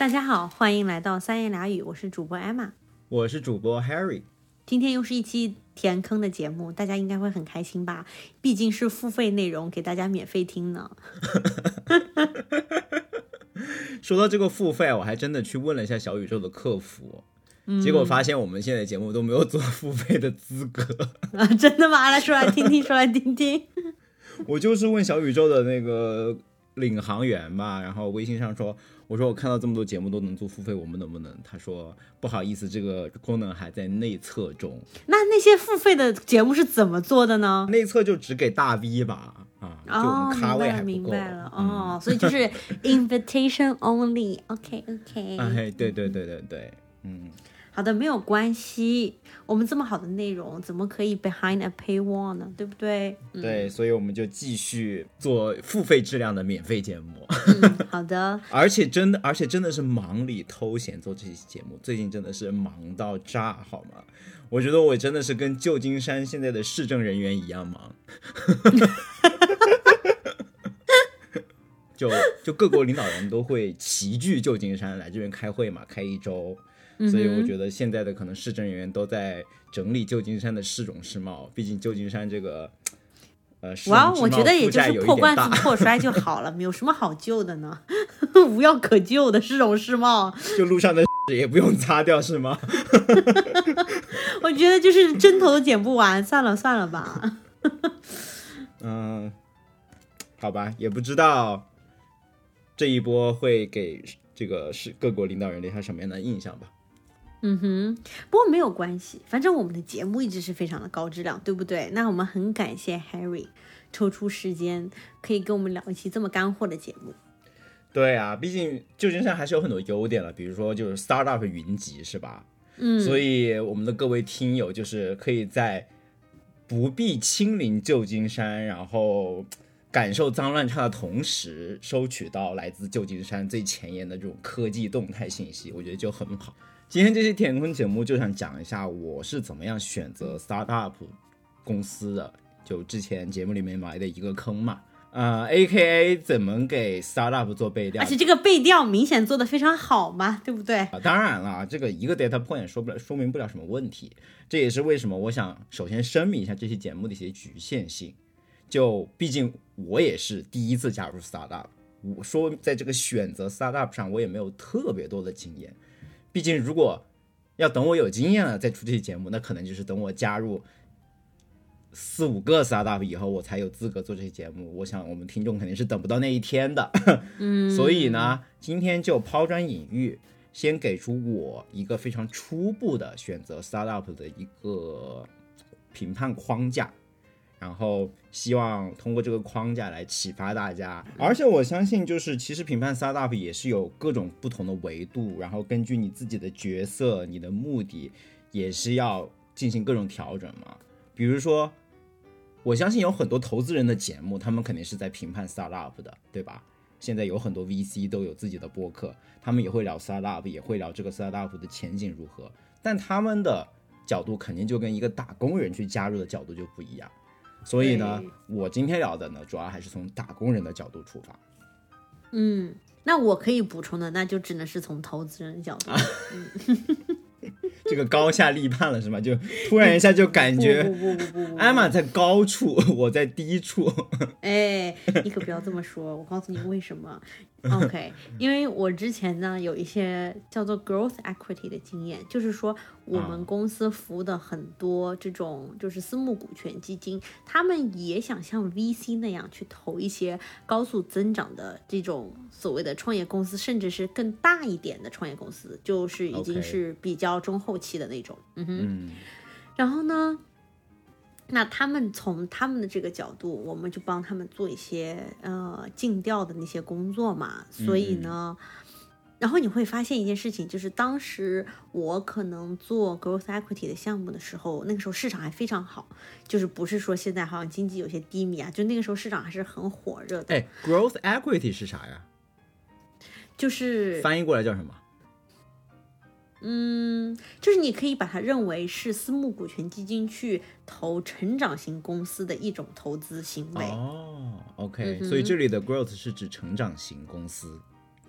大家好，欢迎来到三言两语，我是主播 Emma，我是主播 Harry。今天又是一期填坑的节目，大家应该会很开心吧？毕竟是付费内容，给大家免费听呢。说到这个付费，我还真的去问了一下小宇宙的客服，结果发现我们现在节目都没有做付费的资格 啊！真的吗？来说来听听，说来听听。我就是问小宇宙的那个领航员吧，然后微信上说。我说我看到这么多节目都能做付费，我们能不能？他说不好意思，这个功能还在内测中。那那些付费的节目是怎么做的呢？内测就只给大 V 吧，啊，就我们咖位还不够。明白了，哦，所以就是 invitation only。OK OK。哎，对对对对对，嗯。好的，没有关系。我们这么好的内容，怎么可以 behind a paywall 呢？对不对？对，所以我们就继续做付费质量的免费节目。好的。而且真的，而且真的是忙里偷闲做这期节目。最近真的是忙到炸，好吗？我觉得我真的是跟旧金山现在的市政人员一样忙。就就各国领导人都会齐聚旧金山来这边开会嘛，开一周。所以我觉得现在的可能市政人员都在整理旧金山的市容市貌，毕竟旧金山这个，呃，哇，我觉得也就是破罐子破摔就好了，没有什么好救的呢，无药可救的市容市貌，就路上的 也不用擦掉是吗？我觉得就是针头都剪不完，算了算了吧。嗯，好吧，也不知道这一波会给这个是各国领导人留下什么样的印象吧。嗯哼，不过没有关系，反正我们的节目一直是非常的高质量，对不对？那我们很感谢 Harry 抽出时间可以跟我们聊一期这么干货的节目。对啊，毕竟旧金山还是有很多优点的，比如说就是 startup 云集，是吧？嗯，所以我们的各位听友就是可以在不必亲临旧金山，然后感受脏乱差的同时，收取到来自旧金山最前沿的这种科技动态信息，我觉得就很好。今天这期填空节目就想讲一下我是怎么样选择 startup 公司的，就之前节目里面埋的一个坑嘛，呃，A K A 怎么给 startup 做背调，而且这个背调明显做的非常好嘛，对不对？啊，当然了，这个一个 data point 说不了，说明不了什么问题，这也是为什么我想首先声明一下这期节目的一些局限性，就毕竟我也是第一次加入 startup，我说在这个选择 startup 上我也没有特别多的经验。毕竟，如果要等我有经验了再出这期节目，那可能就是等我加入四五个 startup 以后，我才有资格做这期节目。我想，我们听众肯定是等不到那一天的。嗯，所以呢，今天就抛砖引玉，先给出我一个非常初步的选择 startup 的一个评判框架。然后希望通过这个框架来启发大家，而且我相信，就是其实评判 startup 也是有各种不同的维度，然后根据你自己的角色、你的目的，也是要进行各种调整嘛。比如说，我相信有很多投资人的节目，他们肯定是在评判 startup 的，对吧？现在有很多 VC 都有自己的播客，他们也会聊 startup，也会聊这个 startup 的前景如何，但他们的角度肯定就跟一个打工人去加入的角度就不一样。所以呢，我今天聊的呢，主要还是从打工人的角度出发。嗯，那我可以补充的，那就只能是从投资人的角度。这个高下立判了是吗？就突然一下就感觉，不不不不不，艾玛在高处，我在低处。哎，你可不要这么说，我告诉你为什么。OK，因为我之前呢有一些叫做 growth equity 的经验，就是说我们公司服务的很多这种就是私募股权基金，他们也想像 VC 那样去投一些高速增长的这种所谓的创业公司，甚至是更大一点的创业公司，就是已经是比较中后期的那种。嗯哼，然后呢？那他们从他们的这个角度，我们就帮他们做一些呃尽调的那些工作嘛。所以呢，然后你会发现一件事情，就是当时我可能做 growth equity 的项目的时候，那个时候市场还非常好，就是不是说现在好像经济有些低迷啊，就那个时候市场还是很火热的。哎，growth equity 是啥呀？就是翻译过来叫什么？嗯，就是你可以把它认为是私募股权基金去投成长型公司的一种投资行为哦。OK，所以这里的 growth 是指成长型公司。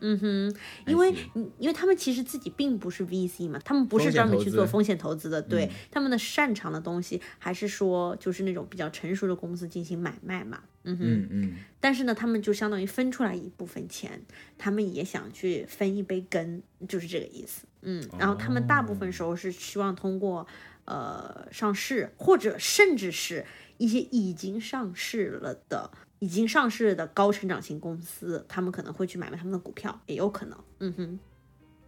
嗯哼，因为因为他们其实自己并不是 VC 嘛，他们不是专门去做风险投资的，对，他们的擅长的东西还是说就是那种比较成熟的公司进行买卖嘛，嗯哼，嗯嗯，但是呢，他们就相当于分出来一部分钱，他们也想去分一杯羹，就是这个意思，嗯，然后他们大部分时候是希望通过呃上市，或者甚至是一些已经上市了的。已经上市的高成长型公司，他们可能会去买卖他们的股票，也有可能。嗯哼。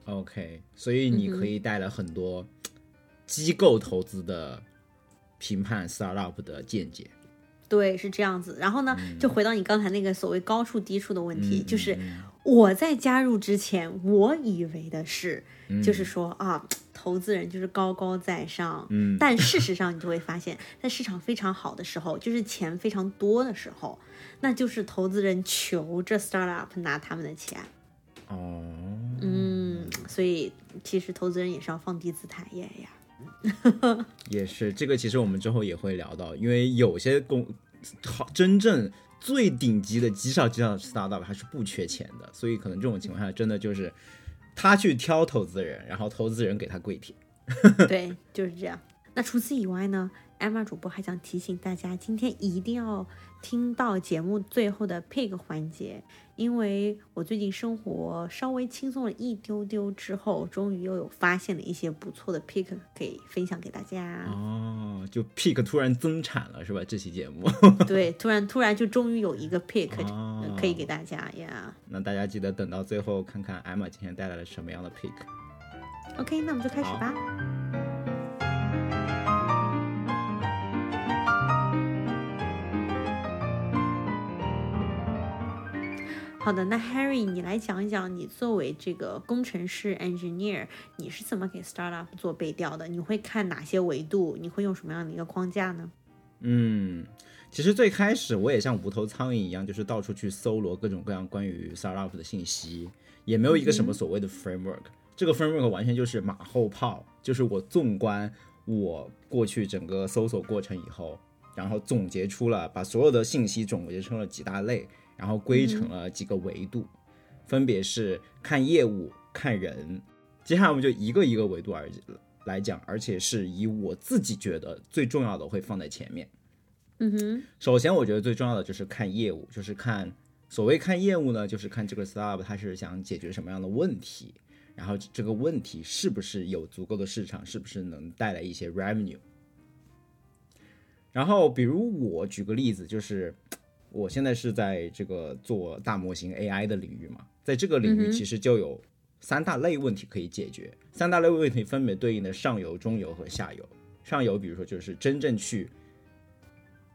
OK，所以你可以带来很多机构投资的评判 startup 的见解。对，是这样子。然后呢，就回到你刚才那个所谓高处低处的问题，嗯就是我在加入之前，我以为的是，就是说啊，投资人就是高高在上。嗯但事实上，你就会发现，在市场非常好的时候，就是钱非常多的时候，那就是投资人求着 startup 拿他们的钱。哦，嗯，所以其实投资人也是要放低姿态耶呀。也是，这个其实我们之后也会聊到，因为有些公好真正最顶级的极少极少的 startup 还是不缺钱的，所以可能这种情况下真的就是他去挑投资人，然后投资人给他跪舔。对，就是这样。那除此以外呢，艾玛主播还想提醒大家，今天一定要听到节目最后的 pick 环节，因为我最近生活稍微轻松了一丢丢之后，终于又有发现了一些不错的 pick 可以分享给大家。哦，就 Pick 突然增产了是吧？这期节目，对，突然突然就终于有一个 pick 哦可以给大家呀。那大家记得等到最后看看艾玛今天带来了什么样的 Pick。OK，那我们就开始好吧。好的，那 Harry，你来讲一讲，你作为这个工程师 engineer，你是怎么给 startup 做背调的？你会看哪些维度？你会用什么样的一个框架呢？嗯，其实最开始我也像无头苍蝇一样，就是到处去搜罗各种各样关于 startup 的信息，也没有一个什么所谓的 framework。这个 framework 完全就是马后炮，就是我纵观我过去整个搜索过程以后，然后总结出了把所有的信息总结成了几大类，然后归成了几个维度，分别是看业务、看人。接下来我们就一个一个维度而来讲，而且是以我自己觉得最重要的会放在前面。嗯哼，首先，我觉得最重要的就是看业务，就是看所谓看业务呢，就是看这个 startup 它是想解决什么样的问题，然后这个问题是不是有足够的市场，是不是能带来一些 revenue。然后，比如我举个例子，就是我现在是在这个做大模型 AI 的领域嘛，在这个领域其实就有三大类问题可以解决，三大类问题分别对应的上游、中游和下游。上游，比如说就是真正去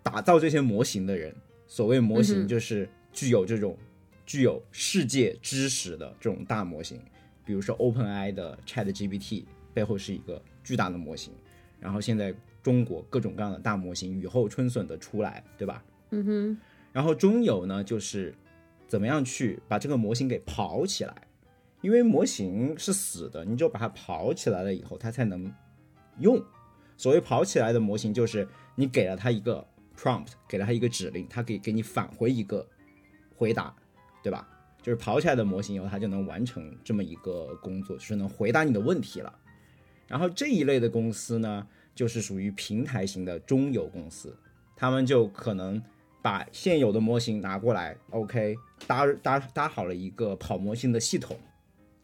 打造这些模型的人，所谓模型就是具有这种具有世界知识的这种大模型，比如说 OpenAI 的 ChatGPT 背后是一个巨大的模型，然后现在中国各种各样的大模型雨后春笋的出来，对吧？嗯哼，然后中游呢，就是怎么样去把这个模型给跑起来，因为模型是死的，你只有把它跑起来了以后，它才能用。所谓跑起来的模型，就是你给了它一个 prompt，给了它一个指令，它可以给你返回一个回答，对吧？就是跑起来的模型以后，它就能完成这么一个工作，就是能回答你的问题了。然后这一类的公司呢，就是属于平台型的中游公司，他们就可能把现有的模型拿过来，OK，搭搭搭好了一个跑模型的系统，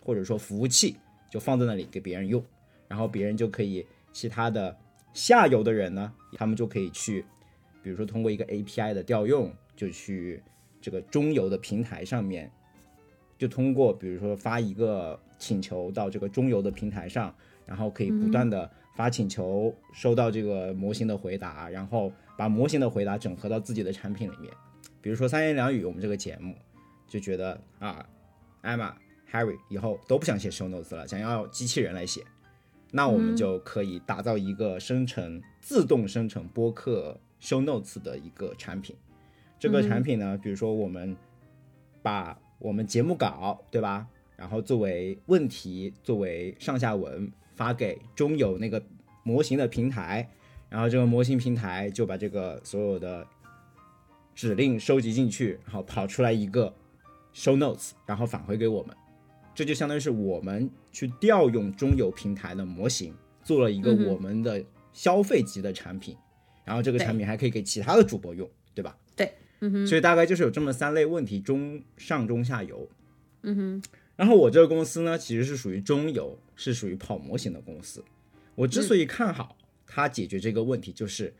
或者说服务器，就放在那里给别人用，然后别人就可以其他的下游的人呢，他们就可以去，比如说通过一个 API 的调用，就去这个中游的平台上面，就通过比如说发一个请求到这个中游的平台上，然后可以不断的发请求，收到这个模型的回答，然后把模型的回答整合到自己的产品里面。比如说三言两语，我们这个节目就觉得啊，艾玛、Harry 以后都不想写 show notes 了，想要机器人来写，那我们就可以打造一个生成自动生成播客 show notes 的一个产品。这个产品呢，比如说我们把我们节目稿，对吧？然后作为问题，作为上下文发给中有那个模型的平台，然后这个模型平台就把这个所有的指令收集进去，然后跑出来一个 show notes，然后返回给我们。这就相当于是我们去调用中游平台的模型，做了一个我们的消费级的产品，然后这个产品还可以给其他的主播用，对吧？对，嗯哼，所以大概就是有这么三类问题：中上中下游。嗯哼，然后我这个公司呢，其实是属于中游，是属于跑模型的公司。我之所以看好它解决这个问题，就是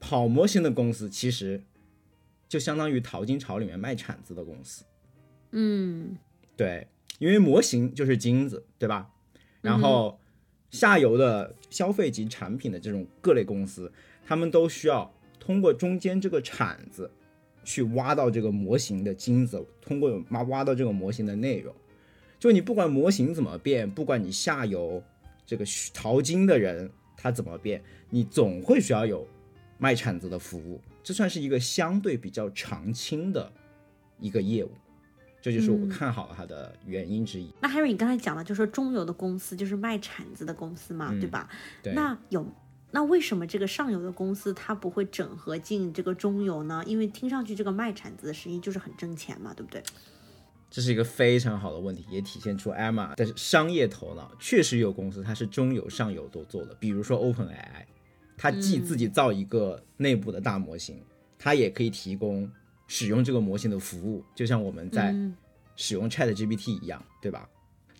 跑模型的公司其实就相当于淘金潮里面卖铲子的公司。嗯对，因为模型就是金子，对吧？然后下游的消费级产品的这种各类公司，他们都需要通过中间这个铲子去挖到这个模型的金子，通过挖挖到这个模型的内容。就你不管模型怎么变，不管你下游这个需淘金的人他怎么变，你总会需要有卖铲子的服务，这算是一个相对比较长青的一个业务。这就是我嗯看好它的原因之一。那 Harry，你刚才讲了，就是说中游的公司就是卖铲子的公司嘛，嗯对吧？对，那有那为什么这个上游的公司它不会整合进这个中游呢？因为听上去这个卖铲子的生意就是很挣钱嘛，对不对？这是一个非常好的问题，也体现出 Emma 的商业头脑。确实有公司它是中游、上游都做的，比如说 OpenAI，它既自己造一个内部的大模型，它也可以提供使用这个模型的服务，就像我们在嗯使用 Chat GPT 一样，对吧？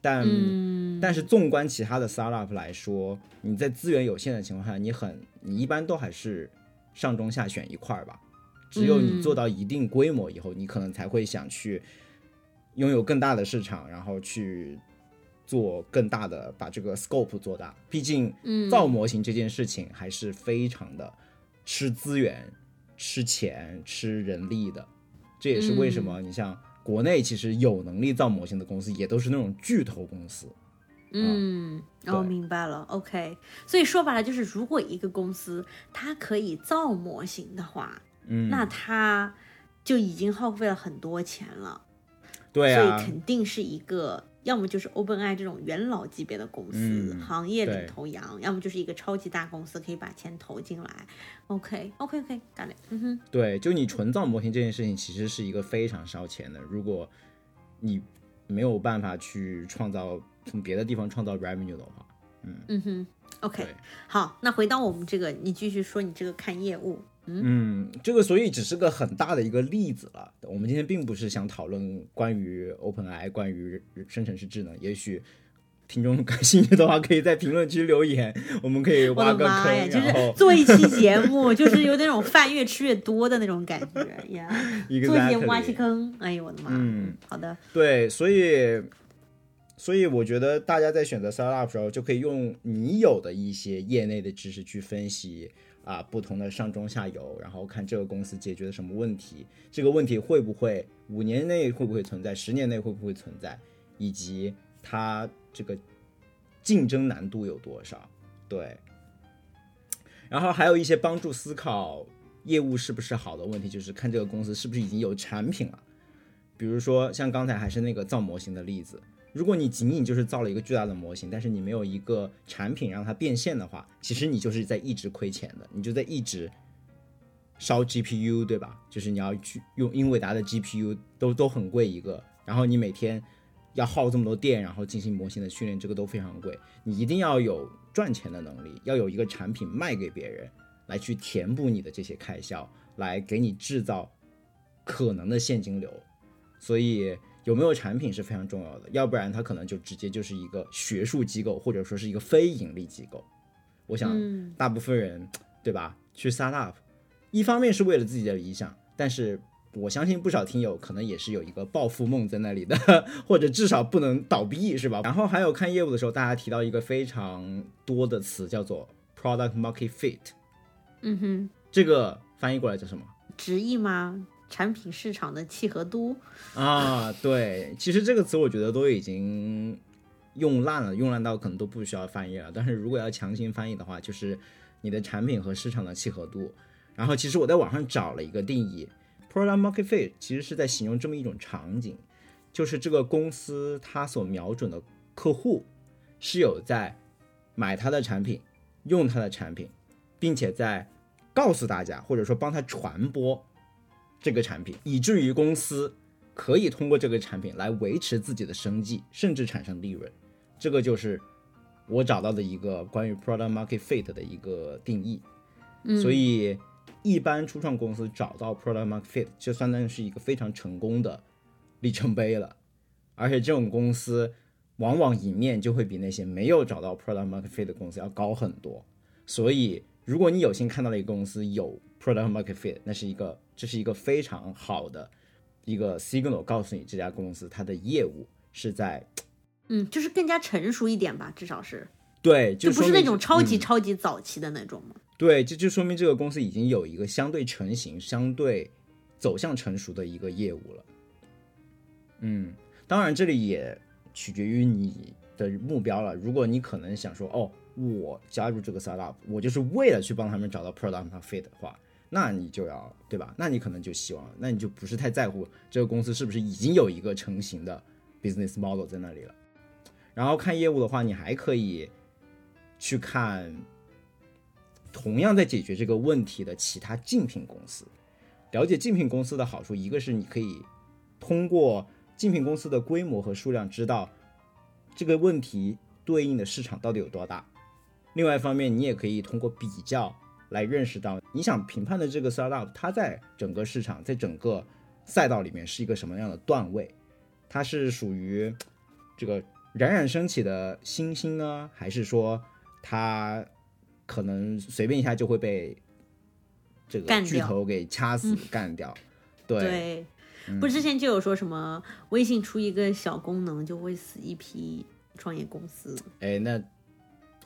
但、嗯但是纵观其他的 startup 来说，你在资源有限的情况下，你很你一般都还是上中下选一块儿吧。只有你嗯做到一定规模以后，你可能才会想去拥有更大的市场，然后去做更大的把这个 scope 做大。毕竟嗯造模型这件事情还是非常的吃资源、吃钱、吃人力的。这也是为什么你像国内其实有能力造模型的公司，也都是那种巨头公司。嗯，哦，明白了，OK。所以说白了就是，如果一个公司它可以造模型的话，嗯，那它就已经耗费了很多钱了。对啊所以，肯定是一个，要么就是 OpenAI 这种元老级别的公司，嗯行业领头羊，要么就是一个超级大公司，可以把钱投进来。OK，OK，OK，got it。嗯哼，对，就你纯造模型这件事情，其实是一个非常烧钱的。如果你没有办法去创造从别的地方创造 revenue 的话，嗯嗯哼，OK。好，那回到我们这个，你继续说你这个看业务。嗯，这个所以只是个很大的一个例子了。我们今天并不是想讨论关于 OpenAI、关于生成式智能。也许听众感兴趣的话，可以在评论区留言，我们可以我挖个的妈呀，坑，就是做一期节目，就是有那种饭越吃越多的那种感觉 呀。做一期节目挖坑，哎呦我的妈！嗯，好的，对，所以，所以我觉得大家在选择 startup 时候，就可以用你有的一些业内的知识去分析啊不同的上中下游，然后看这个公司解决了什么问题，这个问题会不会五年内会不会存在，十年内会不会存在，以及它这个竞争难度有多少？对，然后还有一些帮助思考业务是不是好的问题，就是看这个公司是不是已经有产品了。比如说像刚才还是那个造模型的例子，如果你仅仅就是造了一个巨大的模型，但是你没有一个产品让它变现的话，其实你就是在一直亏钱的，你就在一直烧 GPU，对吧？就是你要去用英伟达的 GPU 都都很贵一个，然后你每天要耗这么多电，然后进行模型的训练，这个都非常贵。你一定要有赚钱的能力，要有一个产品卖给别人，来去填补你的这些开销，来给你制造可能的现金流。所以有没有产品是非常重要的，要不然它可能就直接就是一个学术机构，或者说是一个非盈利机构。我想嗯大部分人，对吧？去 startup，一方面是为了自己的理想，但是我相信不少听友可能也是有一个暴富梦在那里的，或者至少不能倒闭，是吧？然后还有看业务的时候，大家提到一个非常多的词，叫做 product market fit，嗯哼，这个翻译过来叫什么？直译吗？产品市场的契合度。啊，对，其实这个词我觉得都已经用烂了，用烂到可能都不需要翻译了。但是如果要强行翻译的话，就是你的产品和市场的契合度。然后其实我在网上找了一个定义，product market fit，其实是在形容这么一种场景，就是这个公司它所瞄准的客户是有在买它的产品、用它的产品，并且在告诉大家或者说帮他传播这个产品，以至于公司可以通过这个产品来维持自己的生计，甚至产生利润。这个就是我找到的一个关于 product market fit 的一个定义。所以，一般初创公司找到 product market fit，就相当于是一个非常成功的里程碑了。而且这种公司往往赢面就会比那些没有找到 product market fit 的公司要高很多。所以，如果你有幸看到了一个公司有 product market fit，那是一个这是一个非常好的一个 signal，告诉你这家公司它的业务是在嗯，就是更加成熟一点吧，至少是，对，就不是那种超级嗯超级早期的那种嘛。对，这就说明这个公司已经有一个相对成型、相对走向成熟的一个业务了。嗯，当然这里也取决于你的目标了。如果你可能想说，哦，我加入这个 startup，我就是为了去帮他们找到 product fit 的话，那你就要对吧？那你可能就希望，那你就不是太在乎这个公司是不是已经有一个成型的 business model 在那里了。然后看业务的话，你还可以去看同样在解决这个问题的其他竞品公司。了解竞品公司的好处，一个是你可以通过竞品公司的规模和数量，知道这个问题对应的市场到底有多大。另外一方面，你也可以通过比较来认识到你想评判的这个 startup，它在整个市场、在整个赛道里面是一个什么样的段位，它是属于这个冉冉升起的新星呢，还是说它可能随便一下就会被这个巨头给掐死、干掉？对，不是之前就有说什么微信出一个小功能就会死一批创业公司。哎，那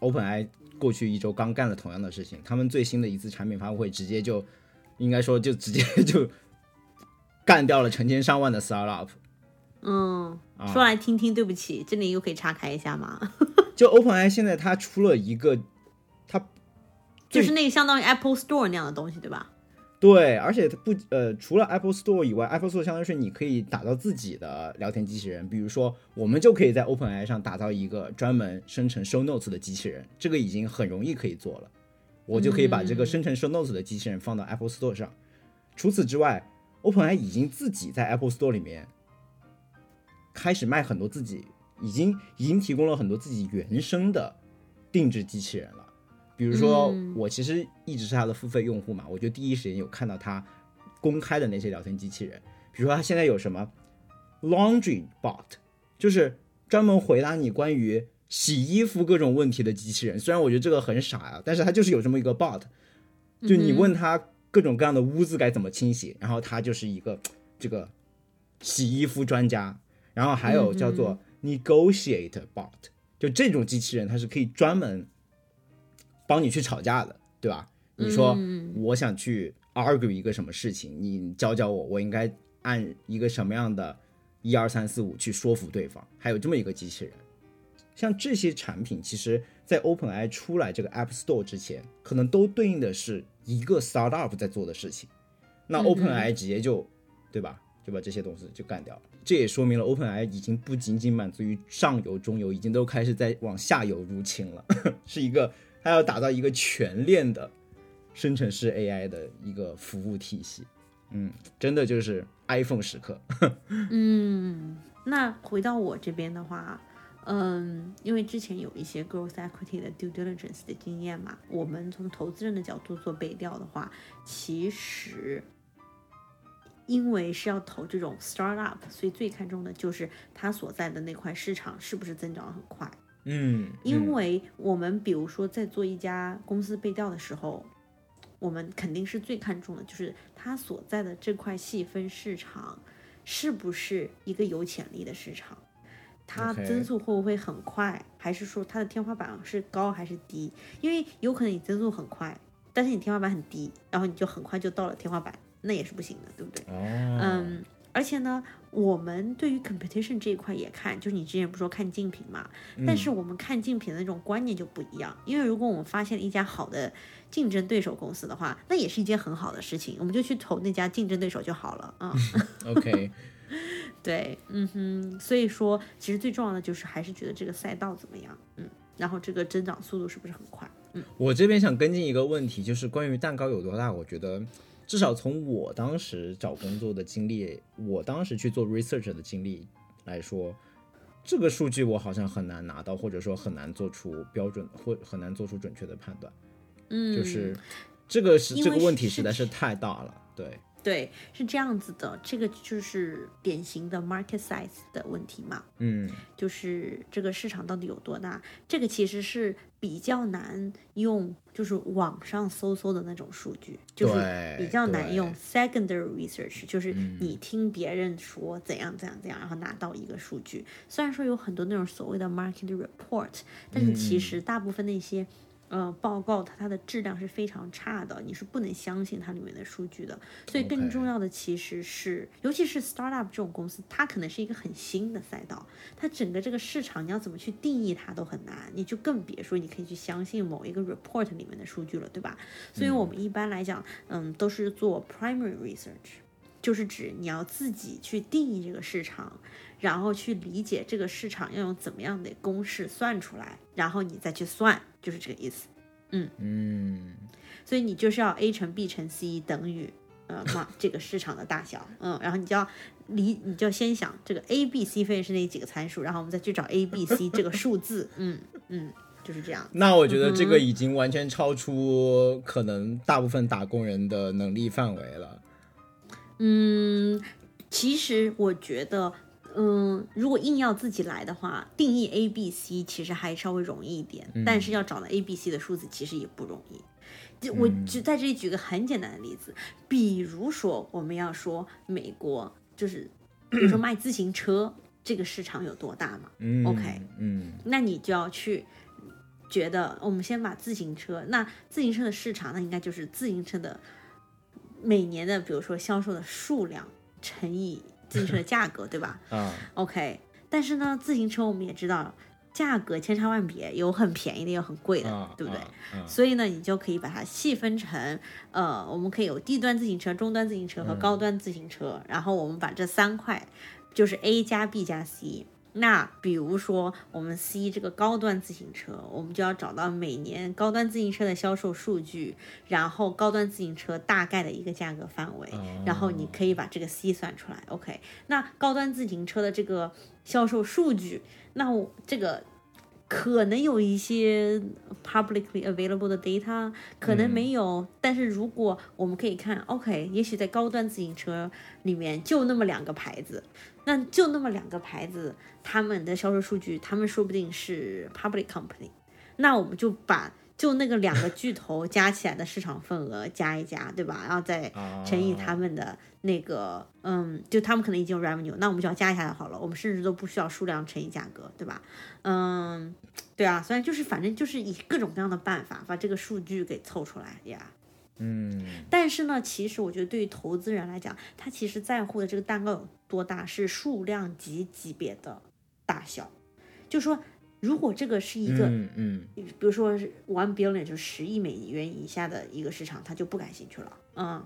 OpenAI 过去一周刚干了同样的事情，他们最新的一次产品发布会直接就，应该说就直接就干掉了成千上万的 startup。嗯，啊说来听听，对不起，这里又可以岔开一下吗？就 OpenAI 现在它出了一个，它就是那个相当于 Apple Store 那样的东西，对吧？对，而且它不呃，除了 Apple Store 以外，Apple Store 相当于是你可以打造自己的聊天机器人，比如说我们就可以在 OpenAI 上打造一个专门生成 Show Notes 的机器人，这个已经很容易可以做了，我就可以把这个生成 Show Notes 的机器人放到 Apple Store 上。除此之外，OpenAI 已经自己在 Apple Store 里面开始卖很多自己已经已经提供了很多自己原生的定制机器人了。比如说，嗯。我其实一直是他的付费用户嘛，我就第一时间有看到他公开的那些聊天机器人，比如说他现在有什么 Laundry Bot，就是专门回答你关于洗衣服各种问题的机器人。虽然我觉得这个很傻呀、但是它就是有这么一个 bot，就你问他各种各样的污渍该怎么清洗，然后他就是一个这个洗衣服专家。然后还有叫做 Negotiate Bot，就这种机器人，它是可以专门帮你去吵架的，对吧？你说我想去 argue 一个什么事情，你教教我，我应该按一个什么样的一二三四五去说服对方，还有这么一个机器人。像这些产品，其实在 OpenAI 出来这个 App Store 之前，可能都对应的是一个 startup 在做的事情。那 OpenAI 直接就，对吧？就把这些东西就干掉了。这也说明了 OpenAI 已经不仅仅满足于上游、中游，已经都开始在往下游入侵了，是一个它要打造一个全链的生成式 AI 的一个服务体系。嗯，真的就是 iPhone 时刻。嗯，那回到我这边的话，嗯，因为之前有一些 growth equity 的 due diligence 的经验嘛，我们从投资人的角度做背调的话，其实因为是要投这种 startup，所以最看重的就是它所在的那块市场是不是增长很快。嗯，因为我们比如说在做一家公司背调的时候，我们肯定是最看重的就是它所在的这块细分市场是不是一个有潜力的市场，它增速会不会很快，还是说它的天花板是高还是低？因为有可能你增速很快，但是你天花板很低，然后你就很快就到了天花板，那也是不行的，对不对？哦，嗯，而且呢，我们对于 competition 这一块也看，就是你之前不说看竞品嘛，但是我们看竞品的那种观念就不一样。因为如果我们发现了一家好的竞争对手公司的话，那也是一件很好的事情，我们就去投那家竞争对手就好了啊。OK，对，嗯哼，所以说其实最重要的就是还是觉得这个赛道怎么样，嗯，然后这个增长速度是不是很快？嗯我这边想跟进一个问题，就是关于蛋糕有多大，我觉得至少从我当时找工作的经历，我当时去做 research 的经历来说，这个数据我好像很难拿到，或者说很难做出标准或很难做出准确的判断。嗯，就是这个是这个问题实在是太大了。对，对，是这样子的，这个就是典型的 market size 的问题嘛。嗯就是这个市场到底有多大，这个其实是比较难用，就是网上搜搜的那种数据，就是比较难用 secondary research，就是你听别人说怎样怎样怎样，然后拿到一个数据。虽然说有很多那种所谓的 market report，但是其嗯实大部分那些。呃，报告它它的质量是非常差的，你是不能相信它里面的数据的。所以更重要的其实是，尤其是 startup 这种公司，它可能是一个很新的赛道，它整个这个市场你要怎么去定义它都很难，你就更别说你可以去相信某一个 report 里面的数据了，对吧？所以我们一般来讲，嗯，都是做 primary research，就是指你要自己去定义这个市场，然后去理解这个市场要用怎么样的公式算出来，然后你再去算，就是这个意思。嗯嗯所以你就是要 a 乘 b 乘 c 等于呃嘛这个市场的大小，嗯，然后你就要理，你就先想这个 a b c 分别是哪几个参数，然后我们再去找 a b c 这个数字，嗯嗯，就是这样。那我觉得这个已经完全超出可能大部分打工人的能力范围了。嗯，其实我觉得，嗯，如果硬要自己来的话，定义 A、B、C 其实还稍微容易一点，但是要找到 A、B、C 的数字其实也不容易。就我就在这里举个很简单的例子，比如说我们要说美国，就是比如说 卖自行车这个市场有多大嘛？嗯 OK 嗯那你就要去觉得，我们先把自行车，那自行车的市场，那应该就是自行车的每年的，比如说销售的数量乘以自行车的价格，对吧 嗯？OK，但是呢，自行车我们也知道，价格千差万别，有很便宜的，有很贵的，啊，对不对？所以呢，你就可以把它细分成，呃，我们可以有低端自行车、中端自行车和高端自行车，然后我们把这三块，就是 A 加 B 加 C。那比如说我们 C 这个高端自行车，我们就要找到每年高端自行车的销售数据，然后高端自行车大概的一个价格范围，然后你可以把这个 C 算出来。OK，那高端自行车的这个销售数据，那我这个可能有一些 publicly available 的 data，可能没有。但是如果我们可以看，OK，也许在高端自行车里面就那么两个牌子，那就那么两个牌子，他们的销售数据，他们说不定是 public company，那我们就把。就那个两个巨头加起来的市场份额加一加，对吧？然后再乘以他们的那个，嗯，就他们可能已经有 revenue，那我们就要加一下就好了。我们甚至都不需要数量乘以价格，对吧？嗯，对啊，所以就是反正就是以各种各样的办法把这个数据给凑出来呀。嗯但是呢，其实我觉得对于投资人来讲，他其实在乎的这个蛋糕有多大是数量级级别的大小，就说如果这个是一个。嗯嗯比如说 one billion 就十亿美元以下的一个市场，他就不感兴趣了。嗯，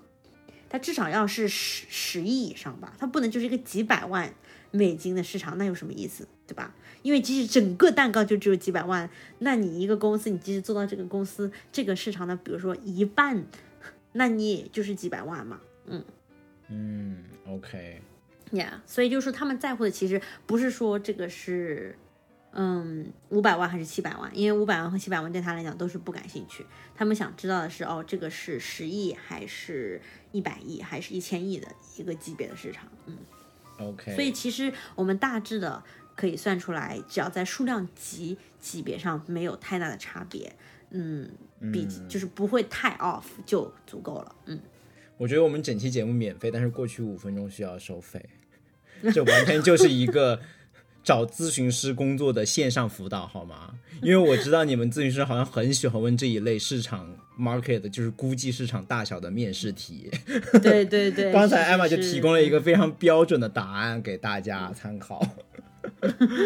他至少要是十十亿以上吧，他不能就是一个几百万美金的市场，那有什么意思，对吧？因为即使整个蛋糕就只有几百万，那你一个公司，你即使做到这个公司这个市场的，比如说一半，那你也就是几百万嘛。嗯，OK，Yeah，所以就是说他们在乎的其实不是说这个是，嗯，五百万还是七百万，因为五百万和七百万对他来讲都是不感兴趣。他们想知道的是，哦，这个是十亿还是一百亿还是一千亿的一个级别的市场。嗯，OK，所以其实我们大致的可以算出来，只要在数量级级别上没有太大的差别，嗯，比就是不会太 off 就足够了。嗯。我觉得我们整期节目免费，但是过去五分钟需要收费，这完全就是一个找咨询师工作的线上辅导，好吗？因为我知道你们咨询师好像很喜欢问这一类市场 market，就是估计市场大小的面试题。对对对，刚才是艾玛就提供了一个非常标准的答案给大家参考。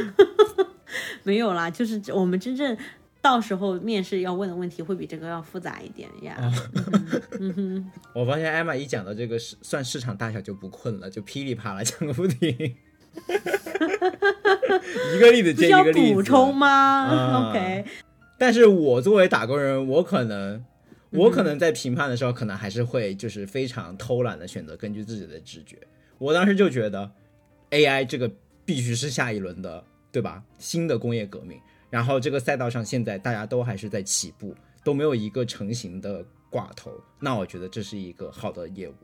没有啦，就是我们真正到时候面试要问的问题会比这个要复杂一点呀。我发现艾玛一讲到这个市算市场大小就不困了，就噼里啪啦讲个不停，一个例子接一个例子。补充吗、啊 o k 但是我作为打工人，我可能我可能在评判的时候，可能还是会就是非常偷懒的选择根据自己的直觉。我当时就觉得，AI 这个必须是下一轮的，对吧？新的工业革命。然后这个赛道上现在大家都还是在起步，都没有一个成型的寡头。那我觉得这是一个好的业务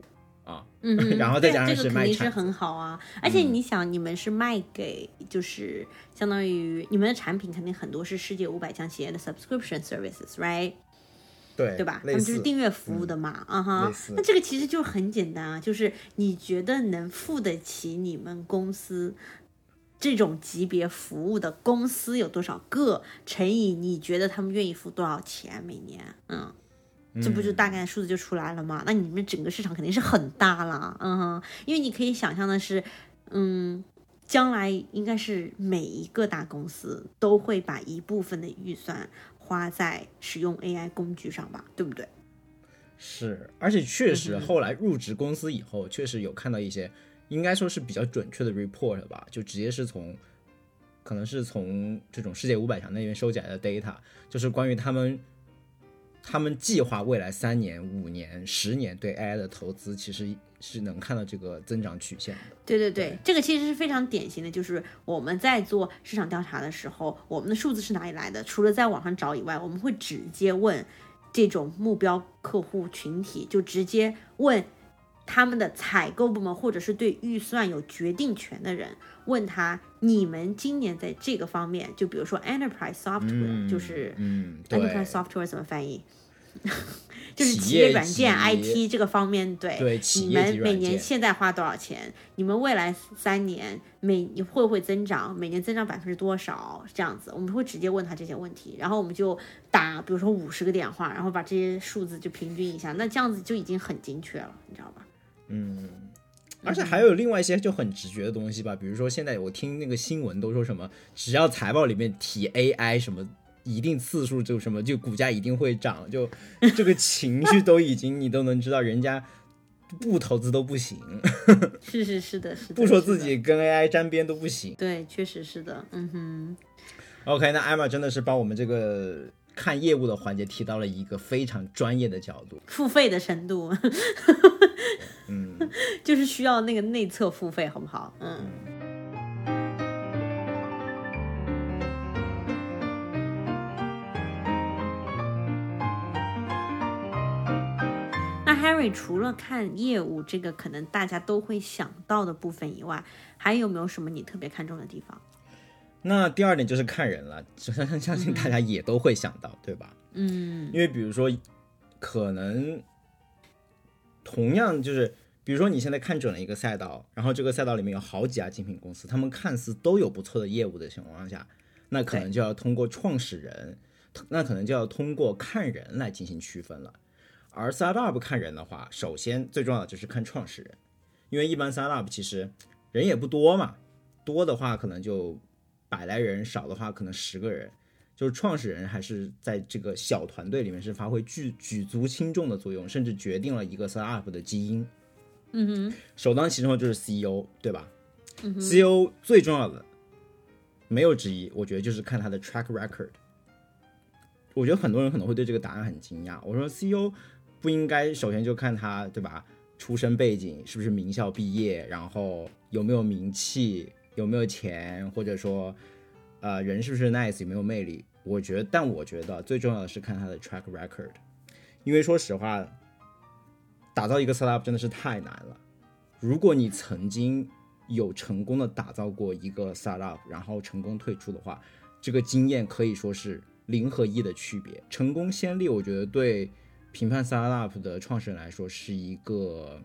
啊。嗯，然后再加上对这个肯定是很好啊。而且你想，你们是卖给就是相当于你们的产品肯定很多是世界五百强企业的 subscription services，right？对对吧？他们就是订阅服务的嘛，啊哈。那这个其实就很简单啊，就是你觉得能付得起你们公司这种级别服务的公司有多少个，乘以你觉得他们愿意付多少钱每年，嗯。这不就大概数字就出来了吗？那你们整个市场肯定是很大了，嗯哼，因为你可以想象的是，嗯，将来应该是每一个大公司都会把一部分的预算花在使用 AI 工具上吧，对不对？是，而且确嗯实后来入职公司以后，确实有看到一些应该说是比较准确的 report 吧，就直接是从可能是从这种世界五百强那边收集来的 data，就是关于他们他们计划未来三年、五年、十年对 AI 的投资，其实是能看到这个增长曲线的。对对对，这个其实是非常典型的，就是我们在做市场调查的时候，我们的数字是哪里来的？除了在网上找以外，我们会直接问这种目标客户群体，就直接问他们的采购部门或者是对预算有决定权的人，问他你们今年在这个方面，就比如说 enterprise software，、就是嗯，enterprise software 怎么翻译？就是企企业业软件 IT 这个方面，对对你们每年现在花多少钱？你们未来三年每你会不会增长？每年增长百分之多少？这样子，我们会直接问他这些问题，然后我们就打，比如说五十个电话，然后把这些数字就平均一下，那这样子就已经很精确了，你知道吧？而且还有另外一些就很直觉的东西吧，比如说现在我听那个新闻都说什么，只要财报里面提 AI 什么一定次数就什么就股价一定会涨，就 这个情绪都已经你都能知道，人家不投资都不行，是是是的，是的，不说自己跟 AI 沾边都不行。对，确实是的，嗯哼。OK，那艾玛真的是把我们这个看业务的环节提到了一个非常专业的角度。付费的深度，嗯，就是需要那个内测付费，好不好？嗯。那 Harry 除了看业务这个可能大家都会想到的部分以外，还有没有什么你特别看重的地方？那第二点就是看人了，相相相信大家也都会想到，对吧？嗯因为比如说，可能同样就是，比如说你现在看准了一个赛道，然后这个赛道里面有好几家精品公司，他们看似都有不错的业务的情况下，那可能就要通过创始人，那可能就要通过看人来进行区分了。而 startup 看人的话，首先最重要的就是看创始人，因为一般 startup 其实人也不多嘛，多的话可能就百来人，少的话可能十个人。就是创始人还是在这个小团队里面是发挥举举足轻重的作用，甚至决定了一个 startup 的基因。嗯哼，首当其冲的就是 CEO，对吧、嗯 c e o 最重要的没有之一，我觉得就是看他的 track record。我觉得很多人可能会对这个答案很惊讶。我说 CEO 不应该首先就看他对吧？出身背景是不是名校毕业，然后有没有名气，有没有钱，或者说呃人是不是 nice，有没有魅力？我觉得，但我觉得最重要的是看他的 track record，因为说实话，打造一个 startup 真的是太难了。如果你曾经有成功的打造过一个 startup，然后成功退出的话，这个经验可以说是零和一的区别。成功先例，我觉得对评判 startup 的创始人来说是一个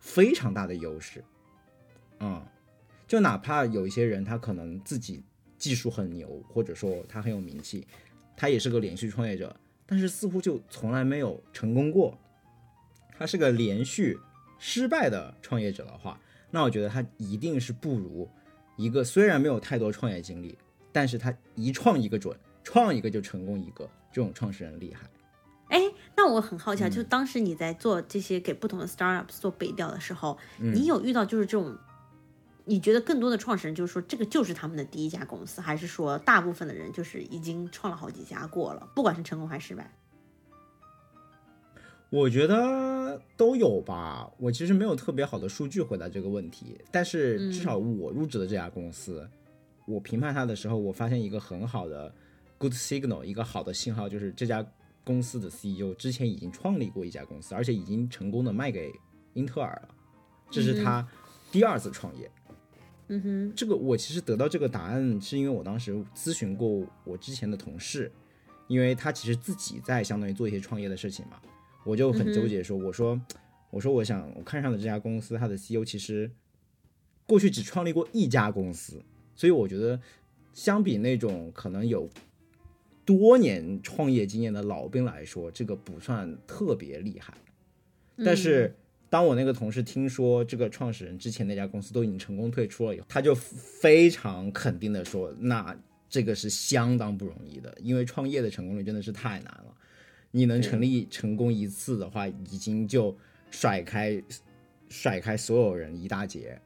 非常大的优势。嗯，就哪怕有一些人他可能自己技术很牛，或者说他很有名气，他也是个连续创业者，但是似乎就从来没有成功过。他是个连续失败的创业者的话，那我觉得他一定是不如一个虽然没有太多创业经历，但是他一创一个准，创一个就成功一个这种创始人厉害。哎，那我很好奇啊，就当时你在做这些给不同的 startups 做背调的时候，你有遇到就是这种，你觉得更多的创始人就是说这个就是他们的第一家公司，还是说大部分的人就是已经创了好几家过了，不管是成功还是失败？我觉得都有吧。我其实没有特别好的数据回答这个问题，但是至少我入职的这家公司，我评判它的时候，我发现一个很好的 good signal，一个好的信号就是这家公司的 CEO 之前已经创立过一家公司，而且已经成功的卖给英特尔了，这是他第二次创业。嗯哼，这个我其实得到这个答案，是因为我当时咨询过我之前的同事，因为他其实自己在相当于做一些创业的事情嘛，我就很纠结说，我说，我说我想我看上的这家公司，它的 CEO 其实过去只创立过一家公司，所以我觉得相比那种可能有多年创业经验的老兵来说，这个不算特别厉害，但是。当我那个同事听说这个创始人之前那家公司都已经成功退出了以后，他就非常肯定的说：“那这个是相当不容易的，因为创业的成功率真的是太难了。你能成立成功一次的话，已经就甩开甩开所有人一大截。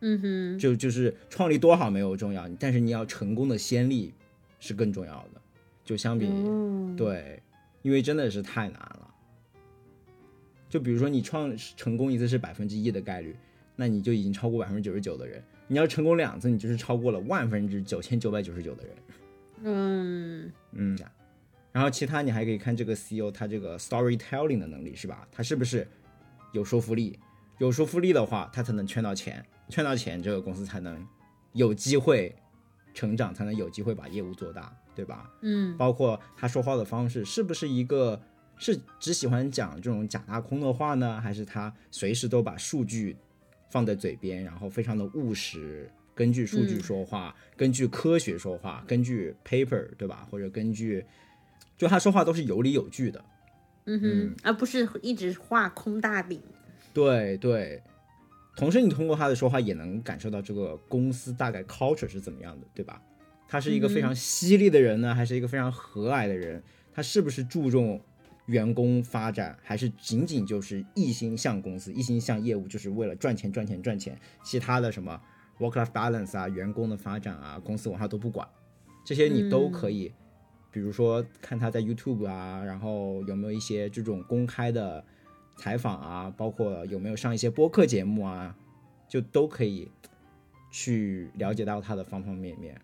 嗯哼，就就是创立多好没有重要，但是你要成功的先例是更重要的。就相比对，因为真的是太难了。”就比如说你创成功一次是百分之一的概率，那你就已经超过百分之九十九的人。你要成功两次，你就是超过了万分之九千九百九十九的人。嗯嗯，然后其他你还可以看这个 CEO 他这个 storytelling 的能力是吧？他是不是有说服力？有说服力的话，他才能圈到钱，圈到钱这个公司才能有机会成长，才能有机会把业务做大，对吧？嗯，包括他说话的方式是不是一个？是只喜欢讲这种假大空的话呢，还是他随时都把数据放在嘴边，然后非常的务实，根据数据说话，根据科学说话，根据 paper 对吧？或者根据，就他说话都是有理有据的，嗯哼，而不是一直画空大饼。对对，同时你通过他的说话也能感受到这个公司大概 culture 是怎么样的，对吧？他是一个非常犀利的人呢，还是一个非常和蔼的人？他是不是注重？员工发展还是仅仅就是一心向公司，一心向业务，就是为了赚钱赚钱赚钱，其他的什么 work-life balance 啊，员工的发展啊，公司文化都不管，这些你都可以，比如说看他在 YouTube 啊，然后有没有一些这种公开的采访啊，包括有没有上一些播客节目啊，就都可以去了解到他的方方面面。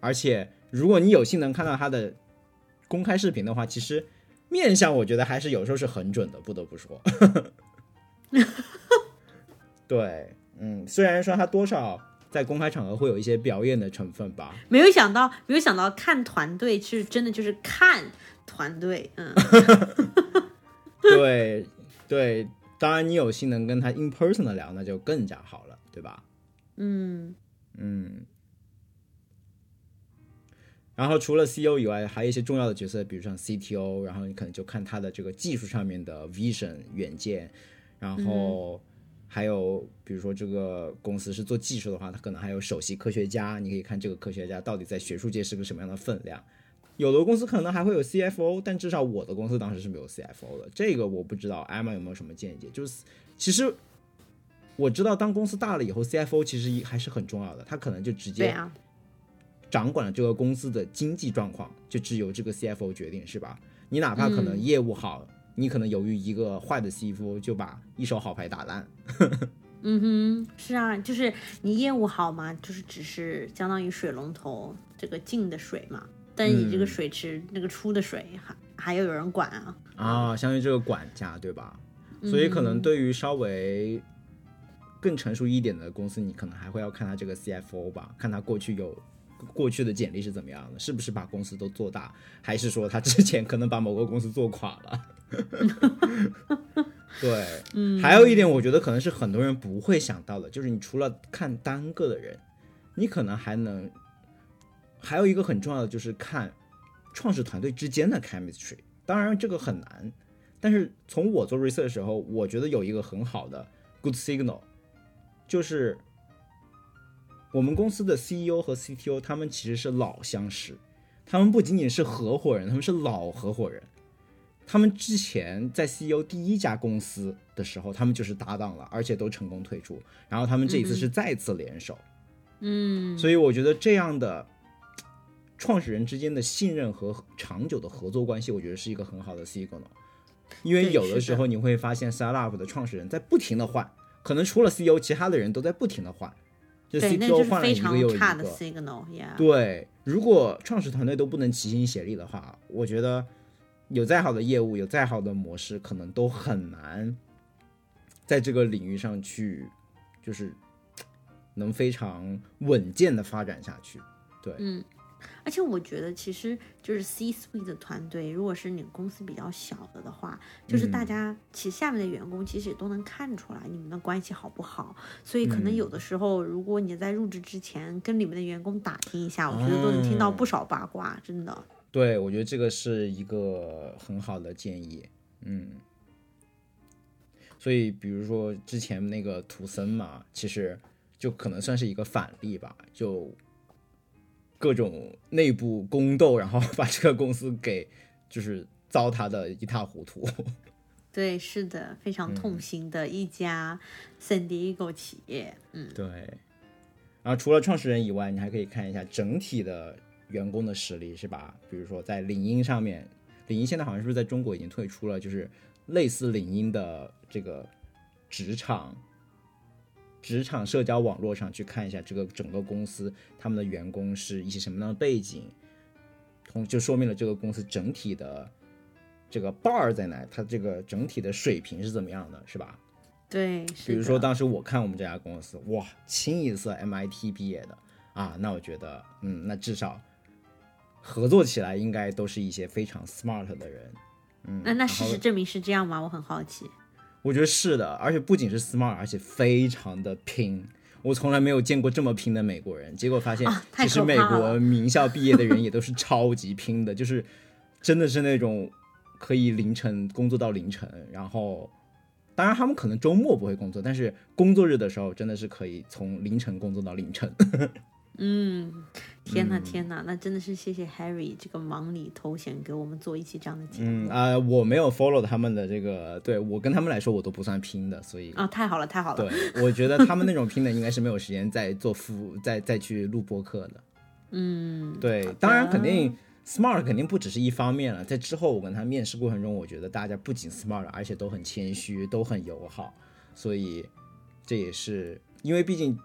而且如果你有幸能看到他的公开视频的话，其实。面相我觉得还是有时候是很准的，不得不说。对，嗯，虽然说他多少在公开场合会有一些表演的成分吧。没有想到，没有想到看团队是真的就是看团队，嗯。对对，当然你有幸能跟他 in person 的聊，那就更加好了，对吧？嗯嗯。然后除了 CEO 以外，还有一些重要的角色，比如像 CTO，然后你可能就看他的这个技术上面的 vision 远见，然后还有比如说这个公司是做技术的话，他可能还有首席科学家，你可以看这个科学家到底在学术界是个什么样的分量。有的公司可能还会有 CFO，但至少我的公司当时是没有 CFO 的，这个我不知道 Emma 有没有什么见解。就是其实我知道，当公司大了以后，CFO 其实还是很重要的，他可能就直接。掌管了这个公司的经济状况，就只有这个 CFO 决定，是吧？你哪怕可能业务好，你可能由于一个坏的 CFO 就把一手好牌打烂。嗯哼，是啊，就是你业务好嘛，就是只是相当于水龙头这个进的水嘛，但你这个水池那个出的水还还要有人管啊。啊，相当于这个管家对吧？所以可能对于稍微更成熟一点的公司，你可能还会要看他这个 CFO 吧，看他过去有。过去的简历是怎么样的？是不是把公司都做大，还是说他之前可能把某个公司做垮了？对，嗯，还有一点，我觉得可能是很多人不会想到的，就是你除了看单个的人，你可能还能还有一个很重要的，就是看创始团队之间的 chemistry。当然这个很难，但是从我做 research 的时候，我觉得有一个很好的 good signal，就是。我们公司的 CEO 和 CTO 他们其实是老相识，他们不仅仅是合伙人，他们是老合伙人。他们之前在 CEO 第一家公司的时候，他们就是搭档了，而且都成功退出。然后他们这一次是再次联手，嗯，所以我觉得这样的创始人之间的信任和长久的合作关系，我觉得是一个很好的 signal。因为对是的有的时候你会发现 startup 的创始人在不停的换，可能除了 CEO，其他的人都在不停的换，就对，那就 CTO 是换了非常一个又一差的个。对，如果创始团队都不能齐心协力的话，我觉得有再好的业务，有再好的模式，可能都很难在这个领域上去，就是能非常稳健的发展下去。对，嗯，而且我觉得其实就是 C suite 的团队，如果是你公司比较小的的话，就是大嗯家其实下面的员工其实也都能看出来你们的关系好不好，所以可能嗯有的时候，如果你在入职之前跟里面的员工打听一下，我觉得都能听到不少八卦，真的。对，我觉得这个是一个很好的建议。嗯，所以比如说之前那个图森嘛，其实就可能算是一个反例吧，就各种内部宫斗，然后把这个公司给就是糟蹋的一塌糊涂。对，是的，非常嗯痛心的一家 San Diego 企业。嗯，对，然后除了创始人以外，你还可以看一下整体的员工的实力，是吧？比如说在领英上面，领英现在好像是不是在中国已经退出了，就是类似领英的这个职场职场社交网络上去看一下这个整个公司他们的员工是一些什么样的背景，同就说明了这个公司整体的这个 bar 在哪，它这个整体的水平是怎么样的，是吧？对，是比如说当时我看我们这家公司，哇，清一色 MIT 毕业的啊，那我觉得，嗯，那至少合作起来应该都是一些非常 smart 的人。嗯，那那事实证明是这样吗？我很好奇。我觉得是的，而且不仅是 smart，而且非常的拼。我从来没有见过这么拼的美国人，结果发现其实美国名校毕业的人 也都是超级拼的，就是真的是那种可以凌晨工作到凌晨，然后当然他们可能周末不会工作，但是工作日的时候真的是可以从凌晨工作到凌晨。嗯，天呐嗯天呐，那真的是谢谢 Harry 这个忙里偷闲给我们做一期这样的节目嗯啊、我没有 follow 他们的这个，对我跟他们来说我都不算拼的，所以啊！太好了太好了，对，我觉得他们那种拼的应该是没有时间再做副 再再去录播客的。嗯，对，当然肯定 smart 肯定不只是一方面了，在之后我跟他面试过程中，我觉得大家不仅 smart，而且都很谦虚，都很友好，所以这也是因为毕竟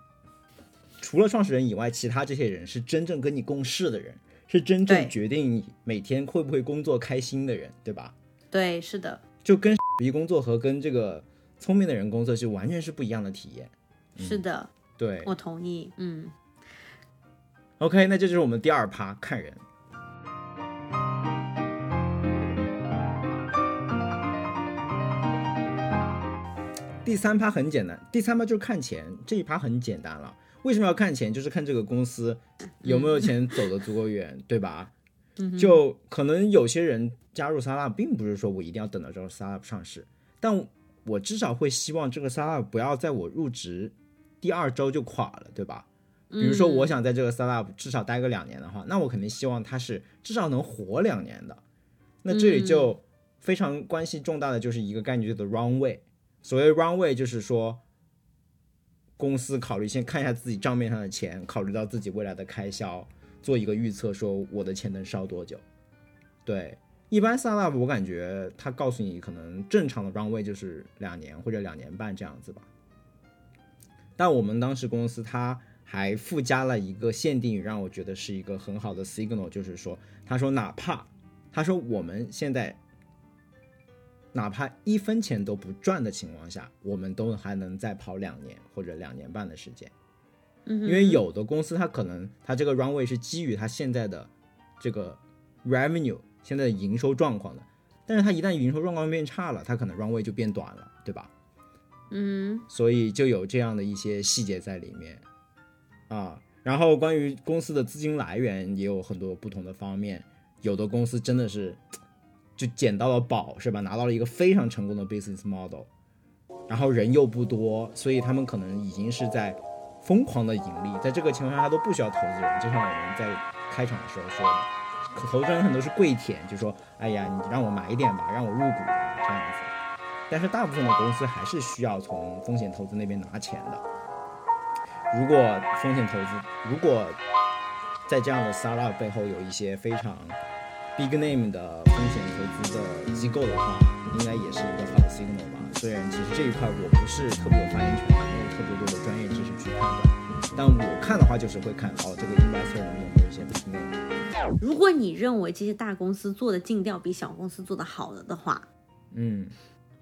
除了创始人以外，其他这些人是真正跟你共事的人，是真正决定你每天会不会工作开心的人，对吧？对，是的，就跟 逼工作和跟这个聪明的人工作是完全是不一样的体验。是的，对我同意。嗯，，OK，那这就是我们第二趴看人。第三趴很简单，第三趴就是看钱，这一趴很简单了。为什么要看钱？就是看这个公司有没有钱走得足够远，对吧？就可能有些人加入 startup，并不是说我一定要等到这个 startup 上市，但我至少会希望这个 startup 不要在我入职第二周就垮了，对吧？比如说，我想在这个 startup 至少待个两年的话，那我肯定希望它是至少能活两年的。那这里就非常关系重大的就是一个概念，叫做 runway。所谓 runway 就是说，公司考虑先看一下自己账面上的钱，考虑到自己未来的开销，做一个预测，说我的钱能烧多久。对，一般 startup 我感觉他告诉你，可能正常的 runway 就是两年或者两年半这样子吧。但我们当时公司他还附加了一个限定语，让我觉得是一个很好的 signal，就是说，他说哪怕他说我们现在哪怕一分钱都不赚的情况下，我们都还能再跑两年或者两年半的时间。嗯因为有的公司它可能它这个 runway 是基于它现在的这个 revenue 现在的营收状况的，但是它一旦营收状况变差了，它可能 runway 就变短了，对吧？嗯所以就有这样的一些细节在里面啊。然后关于公司的资金来源也有很多不同的方面，有的公司真的是就捡到了宝，是吧？拿到了一个非常成功的 business model，然后人又不多，所以他们可能已经是在疯狂的盈利，在这个情况下他都不需要投资人，就像我们在开场的时候说的，可投资人很多是跪舔，就说哎呀，你让我买一点吧，让我入股吧，这样子。但是大部分的公司还是需要从风险投资那边拿钱的。如果风险投资，如果在这样的 startup 背后有一些非常 big name 的风险投资的机构的话，应该也是一个好的 signal 吧。虽然其实这一块我不是特别有发言权，没有特别多的专业知识去判断，但我看的话就是会看哦，这个 investor 里面有没有一些 signal。如果你认为这些大公司做的尽调比小公司做的好了的话，嗯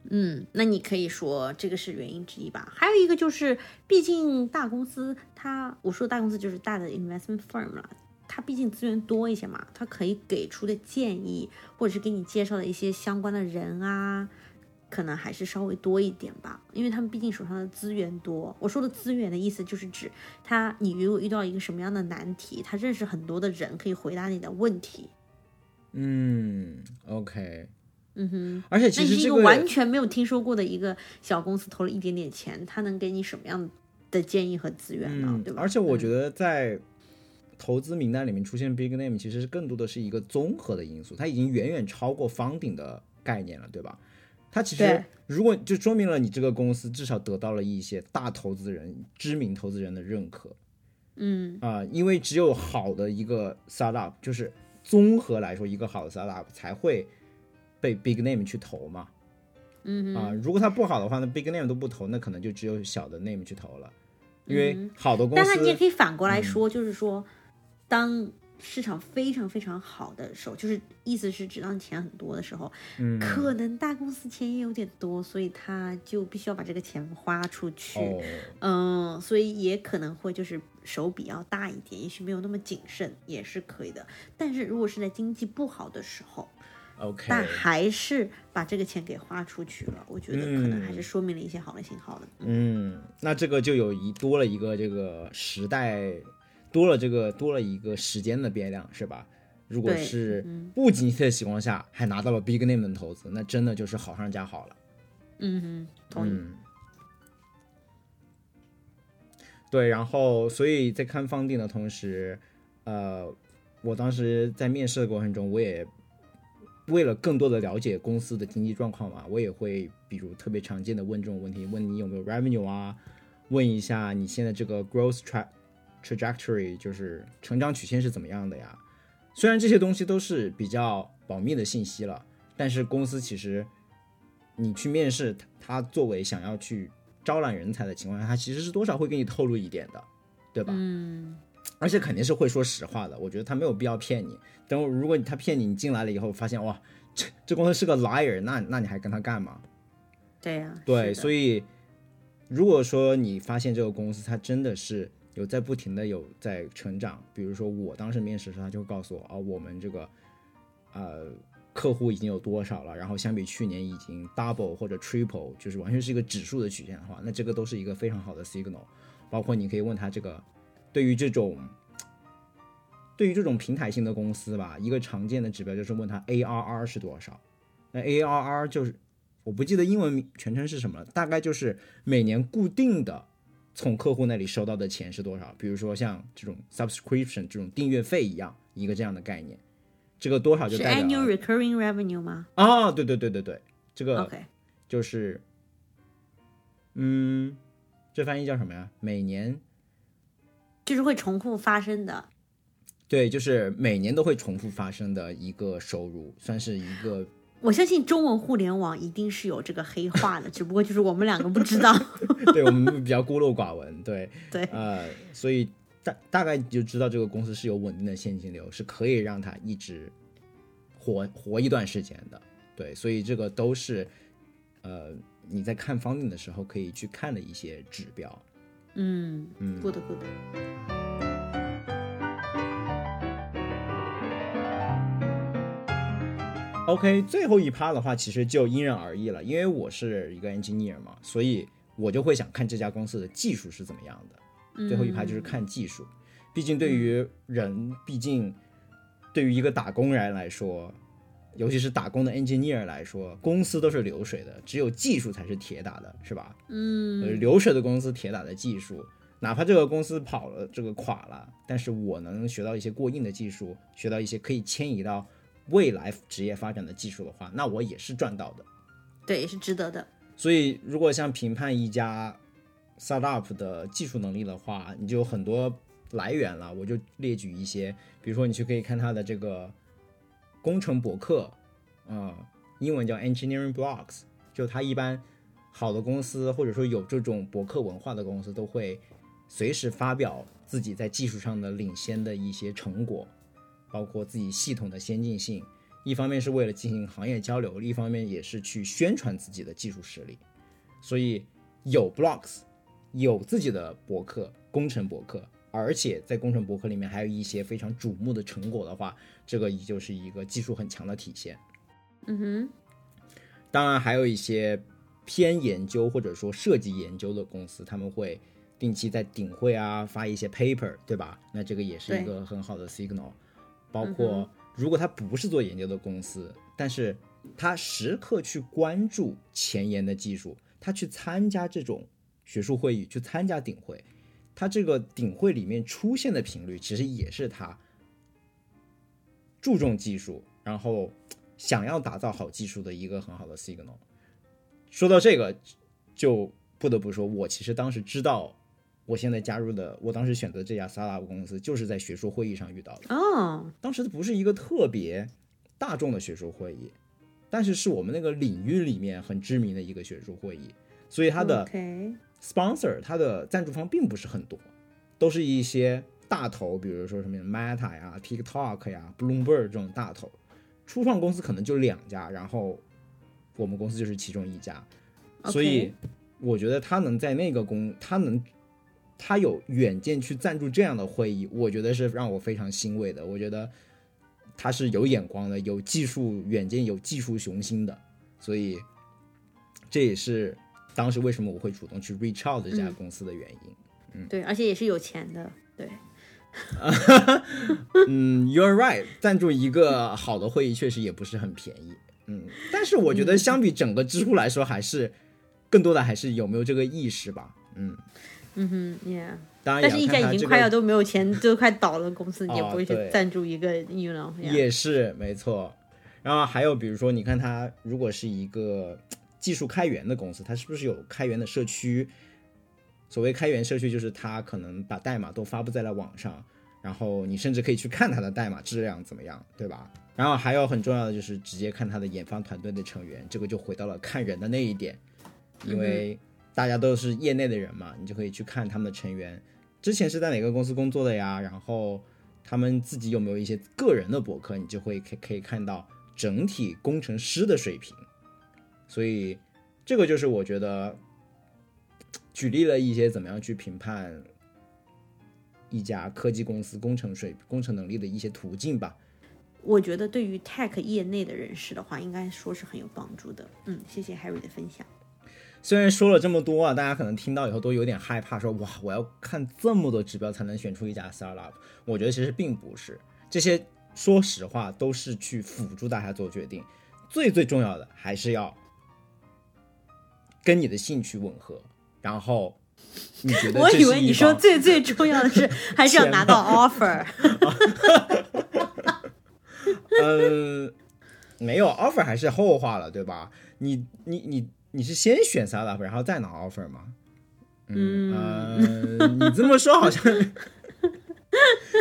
嗯，那你可以说这个是原因之一吧。还有一个就是，毕竟大公司它，我说大公司就是大的 investment firm 了，它毕竟资源多一些嘛，他可以给出的建议或者是给你介绍的一些相关的人啊，可能还是稍微多一点吧，因为他们毕竟手上的资源多。我说的资源的意思就是指他，你如果遇到一个什么样的难题，他认识很多的人可以回答你的问题。嗯，OK。嗯哼，而且那你是一个其实这个完全没有听说过的一个小公司，投了一点点钱，他能给你什么样的建议和资源呢？嗯对，吧？而且我觉得在投资名单里面出现 big name，其实是更多的是一个综合的因素，它已经远远超过 funding 的概念了，对吧？它其实如果就说明了你这个公司至少得到了一些大投资人、知名投资人的认可嗯啊、因为只有好的一个 startup，就是综合来说一个好的 startup 才会被 big name 去投嘛。嗯啊、如果它不好的话，那 big name 都不投，那可能就只有小的 name 去投了。因为嗯好的公司，但是你也可以反过嗯来说，就是说，当市场非常非常好的时候，就是意思是只当钱很多的时候，嗯，可能大公司钱也有点多，所以他就必须要把这个钱花出去。哦，嗯，所以也可能会就是手笔要大一点，也许没有那么谨慎，也是可以的。但是如果是在经济不好的时候，OK，但还是把这个钱给花出去了，我觉得可能还是说明了一些好的信号的。嗯，那这个就有一多了一个这个时代，多了这个多了一个时间的变量，是吧？如果是嗯不景气的情况下，还拿到了 big name 的投资，那真的就是好上加好了。嗯哼，同意。嗯，对，然后所以在看方定的同时，呃，我当时在面试的过程中，我也为了更多的了解公司的经济状况嘛，我也会比如特别常见的问这种问题，问你有没有 revenue 啊，问一下你现在这个 growth tra trajectory 就是成长曲线是怎么样的呀？虽然这些东西都是比较保密的信息了，但是公司其实你去面试，他作为想要去招揽人才的情况下，他其实是多少会给你透露一点的，对吧？嗯，而且肯定是会说实话的。我觉得他没有必要骗你。等如果他骗你，你进来了以后发现哇，这这公司是个 liar，那那你还跟他干嘛？对呀、对，所以如果说你发现这个公司它真的是有在不停的有在成长，比如说我当时面试的时候，他就告诉我啊，我们这个呃客户已经有多少了，然后相比去年已经 double 或者 triple，就是完全是一个指数的曲线的话，那这个都是一个非常好的 signal。包括你可以问他这个对于这种。对于这种平台性的公司吧，一个常见的指标就是问他 ARR 是多少。那 ARR 就是我不记得英文全称是什么了，大概就是每年固定的从客户那里收到的钱是多少。比如说像这种 subscription 这种订阅费一样，一个这样的概念。这个多少就是代表 annual recurring revenue 吗啊，对对对对对，这个？OK，就是，嗯，这翻译叫什么呀？每年就是会重复发生的。对，就是每年都会重复发生的一个收入，算是一个我相信中文互联网一定是有这个黑话的，只不过就是我们两个不知道。对我们比较孤陋寡闻，对，对，呃，所以大大概就知道这个公司是有稳定的现金流，是可以让它一直活活一段时间的，对，所以这个都是呃你在看方定的时候可以去看的一些指标。嗯嗯，good good。OK，最后一趴的话，其实就因人而异了，因为我是一个 engineer 嘛，所以我就会想看这家公司的技术是怎么样的。最后一趴就是看技术，毕竟对于人，毕竟对于一个打工人来说，尤其是打工的 engineer 来说，公司都是流水的，只有技术才是铁打的，是吧？嗯，呃，流水的公司，铁打的技术，哪怕这个公司跑了，这个垮了，但是我能学到一些过硬的技术，学到一些可以迁移到未来职业发展的技术的话，那我也是赚到的。对，也是值得的。所以，如果像评判一家 startup 的技术能力的话，你就有很多来源了。我就列举一些，比如说你去可以看它的这个工程博客，啊、英文叫 engineering blogs，就它一般好的公司或者说有这种博客文化的公司都会随时发表自己在技术上的领先的一些成果，包括自己系统的先进性。一方面是为了进行行业交流，另一方面也是去宣传自己的技术实力。所以有 blogs，有自己的博客，工程博客。而且在工程博客里面还有一些非常瞩目的成果的话，这个也就是一个技术很强的体现。嗯哼，当然还有一些偏研究或者说设计研究的公司，他们会定期在顶会啊发一些 paper，对吧？那这个也是一个很好的 signal。包括如果他不是做研究的公司，但是他时刻去关注前沿的技术，他去参加这种学术会议，去参加顶会。他这个顶会里面出现的频率，其实也是他注重技术，然后想要打造好技术的一个很好的 signal。说到这个，就不得不说，我其实当时知道，我现在加入的，我当时选择这家 startup 公司，就是在学术会议上遇到的。哦，当时不是一个特别大众的学术会议，但是是我们那个领域里面很知名的一个学术会议，所以它的。sponsor 它的赞助方并不是很多，都是一些大头，比如说什么 Meta 呀、TikTok 呀、Bloomberg 这种大头。初创公司可能就两家，然后我们公司就是其中一家。所以我觉得他能在那个公，他能他有远见去赞助这样的会议，我觉得是让我非常欣慰的。我觉得他是有眼光的，有技术远见，有技术雄心的。所以这也是。当时为什么我会主动去 reach out 这家公司的原因？嗯，对，而且也是有钱的，对。嗯，You're right，赞助一个好的会议确实也不是很便宜。嗯，但是我觉得相比整个知乎来说，还是更多的还是有没有这个意识吧。嗯，嗯哼，Yeah。当然，但是一家已经快要都没有钱，都快倒了公司，也不会去赞助一个，You know。也是没错。然后还有比如说，你看他如果是一个。技术开源的公司，它是不是有开源的社区？所谓开源社区，就是它可能把代码都发布在了网上，然后你甚至可以去看它的代码质量怎么样，对吧？然后还有很重要的就是直接看它的研发团队的成员，这个就回到了看人的那一点，因为大家都是业内的人嘛，你就可以去看他们的成员之前是在哪个公司工作的呀，然后他们自己有没有一些个人的博客，你就会可可以看到整体工程师的水平。所以，这个就是我觉得举例了一些怎么样去评判一家科技公司工程水工程能力的一些途径吧。我觉得对于 tech 业内的人士的话，应该说是很有帮助的。嗯，谢谢 Harry 的分享。虽然说了这么多啊，大家可能听到以后都有点害怕，说哇，我要看这么多指标才能选出一家 startup。我觉得其实并不是，这些说实话都是去辅助大家做决定。最最重要的还是要。跟你的兴趣吻合，然后你觉得？我以为你说最最重要的是还是要拿到 offer。嗯，没有 offer 还是后话了，对吧？你你你你是先选 startup 然后再拿 offer 吗？嗯，你这么说好像，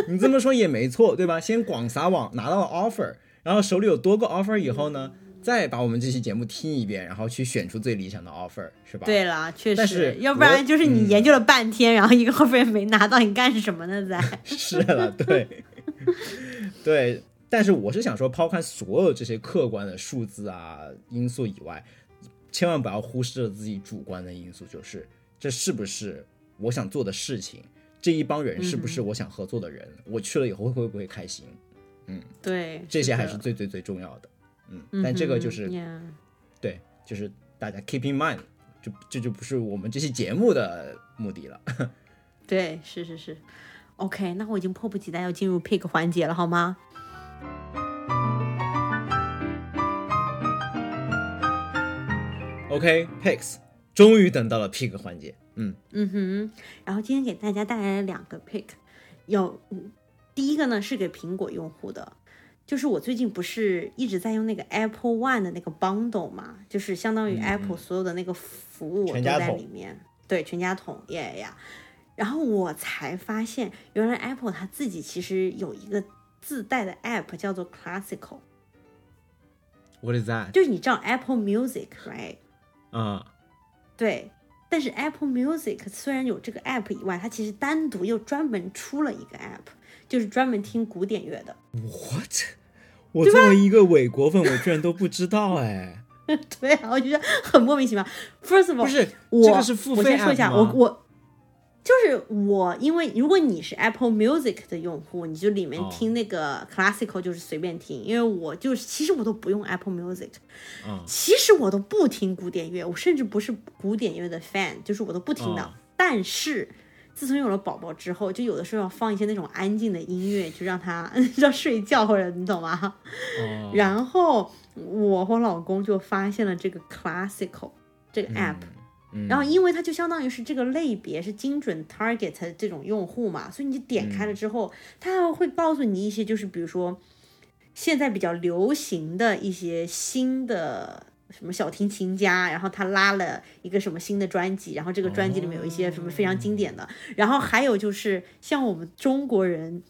你这么说也没错，对吧？先广撒网拿到了 offer，然后手里有多个 offer 以后呢？再把我们这期节目听一遍，然后去选出最理想的 offer，是吧？对了，确实，要不然就是你研究了半天，然后一个 offer 也没拿到，你干什么呢？在 是了，对，对。但是我是想说，抛开所有这些客观的数字啊因素以外，千万不要忽视了自己主观的因素，就是这是不是我想做的事情？这一帮人是不是我想合作的人？我去了以后会不会开心？嗯，对，这些还是最最最重要的。嗯，但这个就是，对，就是大家 keep in mind，就这就不是我们这期节目的目的了。对，是是是，OK，那我已经迫不及待要进入 pick 环节了，好吗？OK，picks，终于等到了 pick 环节。嗯嗯哼，然后今天给大家带来了两个 pick，有第一个呢是给苹果用户的。就是我最近不是一直在用那个 Apple One 的那个 bundle 嘛，就是相当于 Apple 所有的那个服务我都在里面，对，全家桶，耶呀。然后我才发现，原来 Apple 它自己其实有一个自带的 App 叫做 Classical。What is that？就是你知道 Apple Music，right？啊、对，但是 Apple Music 虽然有这个 app 以外，它其实单独又专门出了一个 app，就是专门听古典乐的。What？我作为一个伪国粉，我居然都不知道哎。对啊，我觉得很莫名其妙。First of all，不是我这个是付费我先说一下，吗我我就是我，因为如果你是 Apple Music 的用户，你就里面哦。听那个 classical 就是随便听，因为我就是其实我都不用 Apple Music，、嗯。其实我都不听古典乐，我甚至不是古典乐的 fan，就是我都不听的。哦。但是自从有了宝宝之后，就有的时候要放一些那种安静的音乐，就让他 让睡觉或者你懂吗？哦。然后我和我老公就发现了这个 classical 这个 app，、嗯然后因为它就相当于是这个类别是精准 target 这种用户嘛，所以你点开了之后，它还会告诉你一些就是比如说现在比较流行的一些新的。什么小提琴家，然后他拉了一个什么新的专辑，然后这个专辑里面有一些什么非常经典的，然后还有就是像我们中国人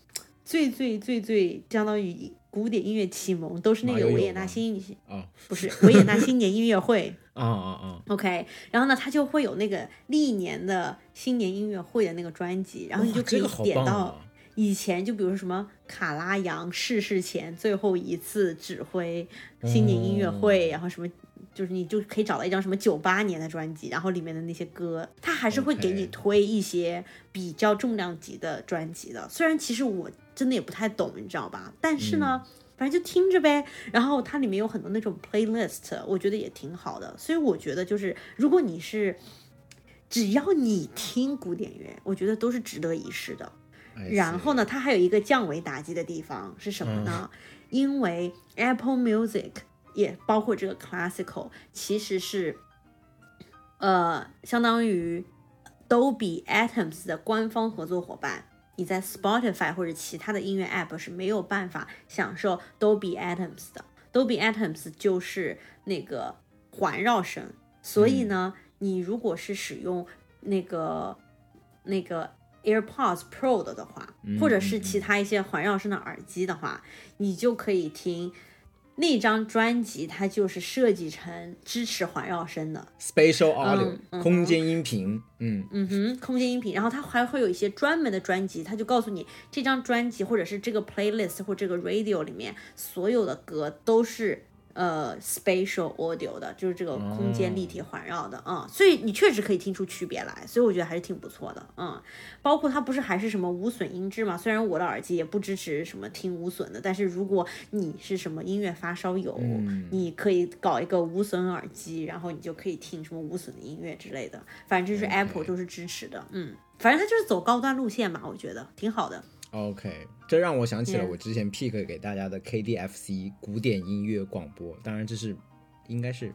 最最最最相当于古典音乐启蒙都是那个维也纳吗新哦 不是维也纳新年音乐会，啊啊啊！OK，然后呢，它就会有那个历年的新年音乐会的那个专辑，然后你就可以点到！以前，就比如说什么卡拉扬逝世前最后一次指挥新年音乐会，然后什么。就是你就可以找到一张什么九八年的专辑，然后里面的那些歌，它还是会给你推一些比较重量级的专辑的。虽然其实我真的也不太懂，你知道吧？但是呢，反正就听着呗。然后它里面有很多那种 playlist，我觉得也挺好的。所以我觉得就是，如果你是只要你听古典乐，我觉得都是值得一试的。然后呢，它还有一个降维打击的地方是什么呢？因为 Apple Music 也包括这个 Classical，其实是呃相当于 Dolby Atoms 的官方合作伙伴。你在 Spotify 或者其他的音乐 App 是没有办法享受 Dolby Atoms 的。Dolby Atoms 就是那个环绕声，所以呢，你如果是使用那个那个 AirPods Pro 的的话，或者是其他一些环绕声的耳机的话，你就可以听那张专辑，它就是设计成支持环绕声的。spatial audio 空间音频，嗯。嗯哼，空间音频，然后它还会有一些专门的专辑，它就告诉你这张专辑或者是这个 playlist 或这个 radio 里面所有的歌都是呃 spatial audio 的，就是这个空间立体环绕的，嗯，所以你确实可以听出区别来，所以我觉得还是挺不错的，嗯，包括它不是还是什么无损音质嘛，虽然我的耳机也不支持什么听无损的，但是如果你是什么音乐发烧友，你可以搞一个无损耳机，然后你就可以听什么无损的音乐之类的，反正就是 Apple 都是支持的，嗯，反正它就是走高端路线嘛，我觉得挺好的。，OK，这让我想起了我之前 pick 给大家的 KDFC 古典音乐广播，当然这是应该是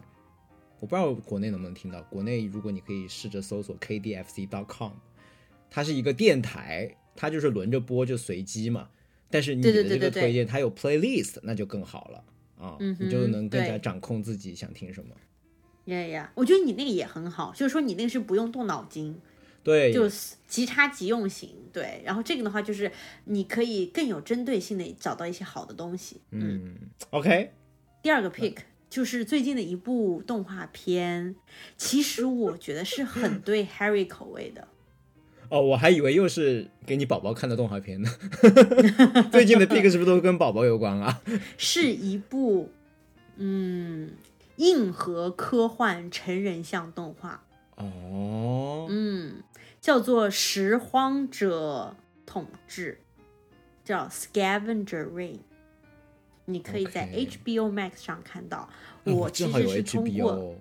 我不知道国内能不能听到，国内如果你可以试着搜索 KDFC.com，它是一个电台，它就是轮着播就随机嘛，但是你的这个推荐它有 playlist，那就更好了啊，嗯你就能更加掌控自己想听什么。呀呀，我觉得你那个也很好，就是说你那个是不用动脑筋，对，就是即插即用型，对。然后这个的话就是你可以更有针对性的找到一些好的东西。嗯，OK，第二个 pick 就是最近的一部动画片，其实我觉得是很对 Harry 口味的。哦，我还以为又是给你宝宝看的动画片呢。最近的 pick 是不是都跟宝宝有关啊？是一部嗯硬核科幻成人向动画，哦，嗯，叫做《拾荒者统治》，叫 Scavenger Reign。你可以在 HBO Max 上看到。哎我其实是通过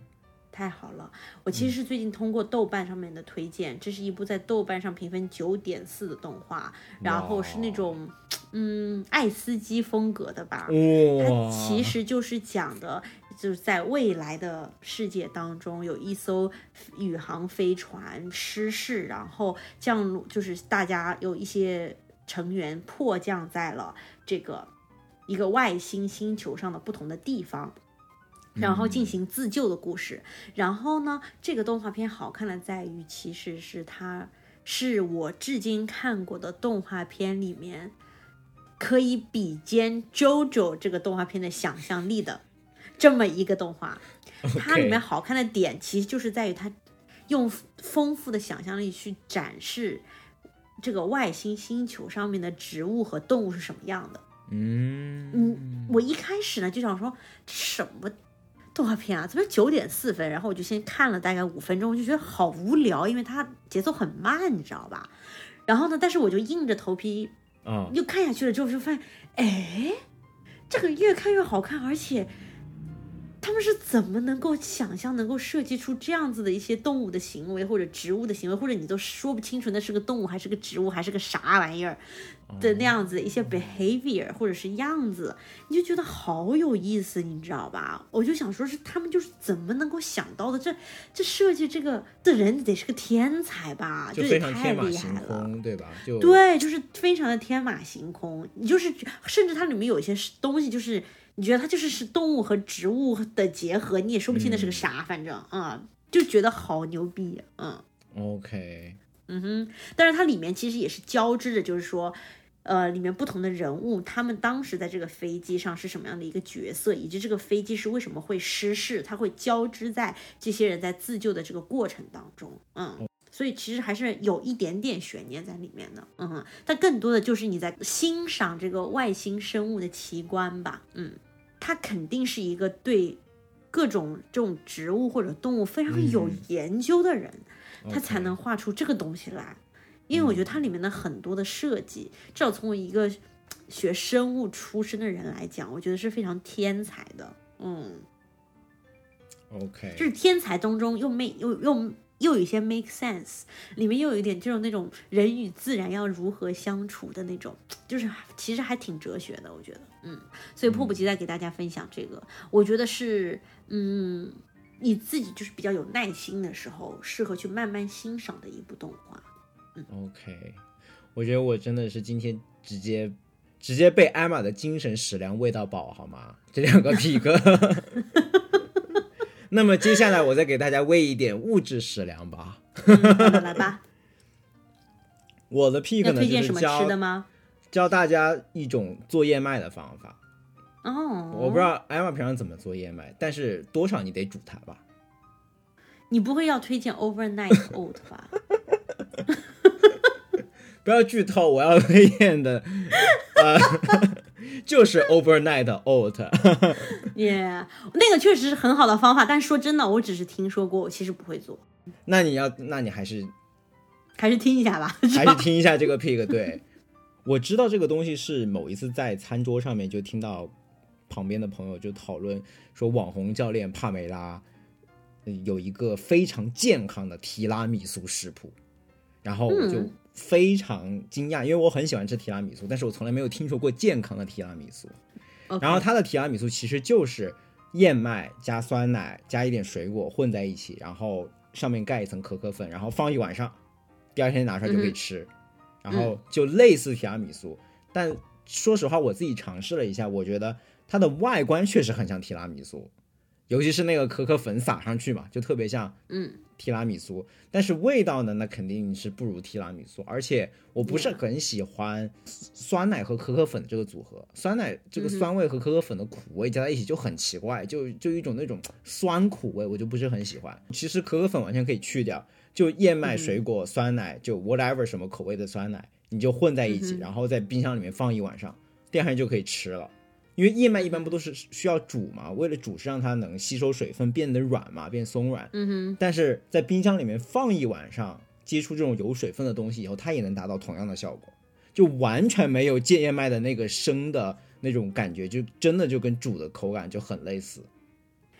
太好了！我其实是最近通过豆瓣上面的推荐，这是一部在豆瓣上评分九点四的动画，然后是那种嗯爱斯基风格的吧。它，其实就是讲的，就是在未来的世界当中，有一艘宇航飞船失事，然后降落，就是大家有一些成员迫降在了这个一个外星星球上的不同的地方。然后进行自救的故事。然后呢，这个动画片好看的在于，其实是它是我至今看过的动画片里面可以比肩《JoJo》这个动画片的想象力的。这么一个动画。它里面好看的点其实就是在于它用丰富的想象力去展示这个外星星球上面的植物和动物是什么样的。嗯嗯，我一开始呢就想说什么动画片啊，怎么九点四分？然后我就先看了大概五分钟，我就觉得好无聊，因为它节奏很慢，你知道吧？然后呢，但是我就硬着头皮嗯又看下去了之后，就发现，哎，这个越看越好看，而且他们是怎么能够想象、能够设计出这样子的一些动物的行为或者植物的行为，或者你都说不清楚那是个动物还是个植物还是个啥玩意儿？的那样子一些 behavior 或者是样子，你就觉得好有意思，你知道吧？我就想说，是他们就是怎么能够想到的？这这设计这个的人得是个天才吧？就这也太厉害了。对吧？就对，就是非常的天马行空。你就是甚至它里面有一些东西，就是你觉得它就是是动物和植物的结合，你也说不清那是个啥，反正啊、嗯，就觉得好牛逼，嗯 OK，嗯哼。但是它里面其实也是交织着，就是说。呃，里面不同的人物，他们当时在这个飞机上是什么样的一个角色，以及这个飞机是为什么会失事，它会交织在这些人在自救的这个过程当中，嗯，所以其实还是有一点点悬念在里面的，嗯哼，但更多的就是你在欣赏这个外星生物的奇观吧，嗯，他肯定是一个对各种这种植物或者动物非常有研究的人，他才能画出这个东西来。因为我觉得它里面的很多的设计，至少从我一个学生物出身的人来讲，我觉得是非常天才的。嗯，OK，就是天才当中又 make 又又又有一些 make sense，里面又有一点这种那种人与自然要如何相处的那种，就是其实还挺哲学的，我觉得。嗯，所以迫不及待给大家分享这个，我觉得是嗯。你自己就是比较有耐心的时候，适合去慢慢欣赏的一部动画。嗯 OK，我觉得我真的是今天直接直接被艾玛的精神食粮喂到饱，好吗？这两个 pick。那么接下来我再给大家喂一点物质食粮吧。来吧。我的 pick 呢，推荐什么就是教吃的吗？教大家一种做燕麦的方法。哦，我不知道艾玛平常怎么做燕麦，但是多少你得煮它吧。你不会要推荐 overnight oat 吧？不要剧透，我要推荐的，呃，就是 overnight oat。耶、那个确实是很好的方法，但说真的，我只是听说过，我其实不会做，那你要，那你还是还是听一下吧。还是听一下这个 pick。对，我知道这个东西是某一次在餐桌上面就听到旁边的朋友就讨论说，网红教练帕梅拉呃有一个非常健康的提拉米苏食谱，然后我就嗯。非常惊讶，因为我很喜欢吃提拉米苏，但是我从来没有听说过健康的提拉米苏。然后它的提拉米苏其实就是燕麦加酸奶加一点水果混在一起，然后上面盖一层可可粉，然后放一晚上，第二天拿出来就可以吃，然后就类似提拉米苏。但说实话，我自己尝试了一下，我觉得它的外观确实很像提拉米苏，尤其是那个可可粉撒上去嘛，就特别像嗯。提拉米苏，但是味道呢，那肯定是不如提拉米苏，而且我不是很喜欢酸奶和可可粉的这个组合，酸奶这个酸味和可可粉的苦味加在一起就很奇怪，就就一种那种酸苦味，我就不是很喜欢。其实可可粉完全可以去掉，就燕麦、水果、酸奶，就 whatever 什么口味的酸奶，你就混在一起，然后在冰箱里面放一晚上，第二天就可以吃了。因为燕麦一般不都是需要煮嘛？为了煮是让它能吸收水分，变得软嘛，变松软。嗯哼，但是在冰箱里面放一晚上，接触这种有水分的东西以后，它也能达到同样的效果，就完全没有戒燕麦的那个生的那种感觉，就真的就跟煮的口感就很类似。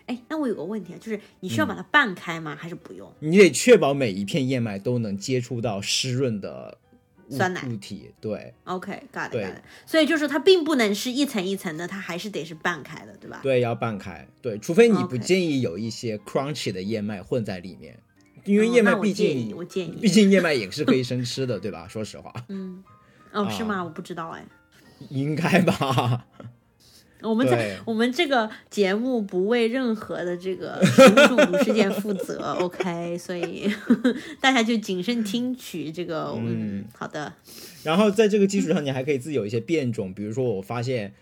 哎，那我有个问题啊，就是你需要把它拌开吗？还是不用？你得确保每一片燕麦都能接触到湿润的物酸奶固体，对 OK，got、对 it，got it。所以就是它并不能是一层一层的，它还是得是拌开的，对吧？对，要拌开，对，除非你不介意有一些 crunchy 的燕麦混在里面，因为哦燕麦毕竟、建议我建议毕竟燕麦也是可以生吃的，对吧？说实话，嗯哦，是啊吗？我不知道哎。应该吧。我们在我们这个节目不为任何的这个食物中毒事件负责，OK，所以 大家就谨慎听取这个。嗯，好的，然后在这个基础上，你还可以自己有一些变种，比如说我发现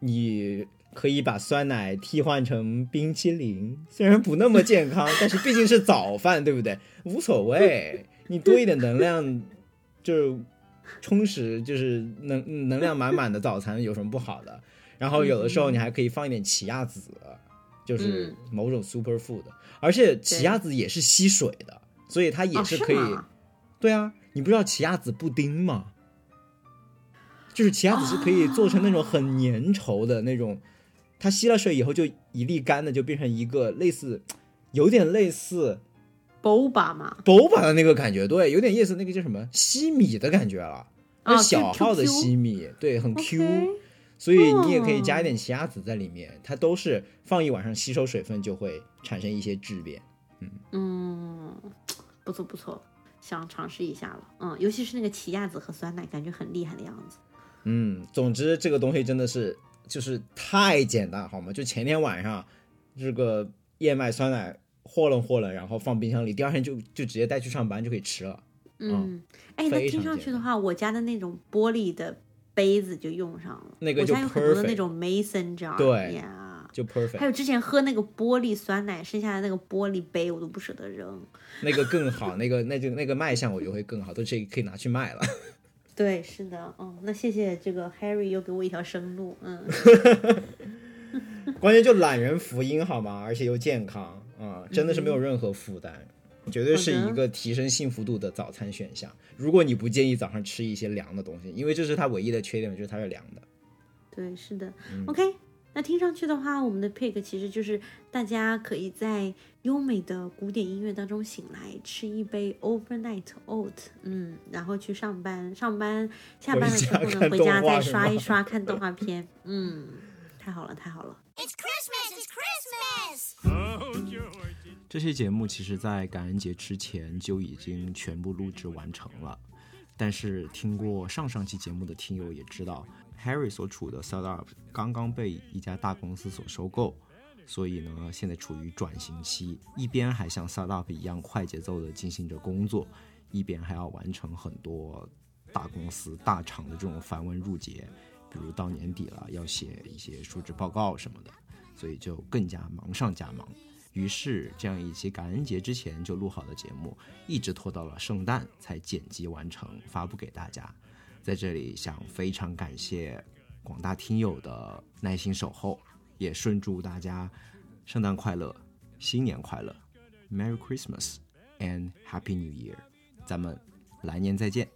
你可以把酸奶替换成冰淇淋，虽然不那么健康，但是毕竟是早饭，对不对？无所谓，你多一点能量，就是充实，就是能能量满满的早餐有什么不好的？然后有的时候你还可以放一点奇亚籽，就是某种 super food，而且奇亚籽也是吸水的，所以它也是可以。对啊，你不知道奇亚籽布丁吗？就是奇亚籽是可以做成那种很粘稠的那种。它吸了水以后就一粒干的，就变成一个类似，有点类似，boba 嘛，boba 的那个感觉，对，有点意思那个叫什么西米的感觉了，那小号的西米，对，很 Q，所以你也可以加一点奇亚籽在里面，它都是放一晚上吸收水分就会产生一些质变，嗯嗯，不错不错，想尝试一下了，嗯，尤其是那个奇亚籽和酸奶，感觉很厉害的样子，嗯，总之这个东西真的是。就是太简单，好吗？就前天晚上，这个燕麦酸奶和了和了，然后放冰箱里，第二天就就直接带去上班就可以吃了。嗯，哎，那听上去的话，我家的那种玻璃的杯子就用上了。那个就 perfect。那种 mason jar。对呀，就 perfect。还有之前喝那个玻璃酸奶剩下的那个玻璃杯，我都不舍得扔。那个更好，那个那就那个卖相我觉得会更好，都这可以拿去卖了。对，是的，嗯，那谢谢这个 Harry 又给我一条生路，嗯，关键就懒人福音好吗？而且又健康，啊，真的是没有任何负担，绝对是一个提升幸福度的早餐选项。如果你不建议早上吃一些凉的东西，因为这是它唯一的缺点，就是它是凉的。对，是的，OK。那听上去的话，我们的 pick 其实就是大家可以在优美的古典音乐当中醒来，吃一杯 overnight oat，嗯，然后去上班，上班下班了之后呢，回家再刷一刷看动画片，嗯，太好了，太好了。这些节目其实，在感恩节之前就已经全部录制完成了，但是听过上上期节目的听友也知道。Harry 所处的 startup 刚刚被一家大公司所收购，所以呢，现在处于转型期，一边还像 startup 一样快节奏地进行着工作，一边还要完成很多大公司大厂的这种繁文缛节，比如到年底了要写一些述职报告什么的，所以就更加忙上加忙。于是，这样一期感恩节之前就录好的节目，一直拖到了圣诞才剪辑完成，发布给大家。在这里，想非常感谢广大听友的耐心守候，也顺祝大家圣诞快乐，新年快乐，Merry Christmas and Happy New Year！咱们来年再见。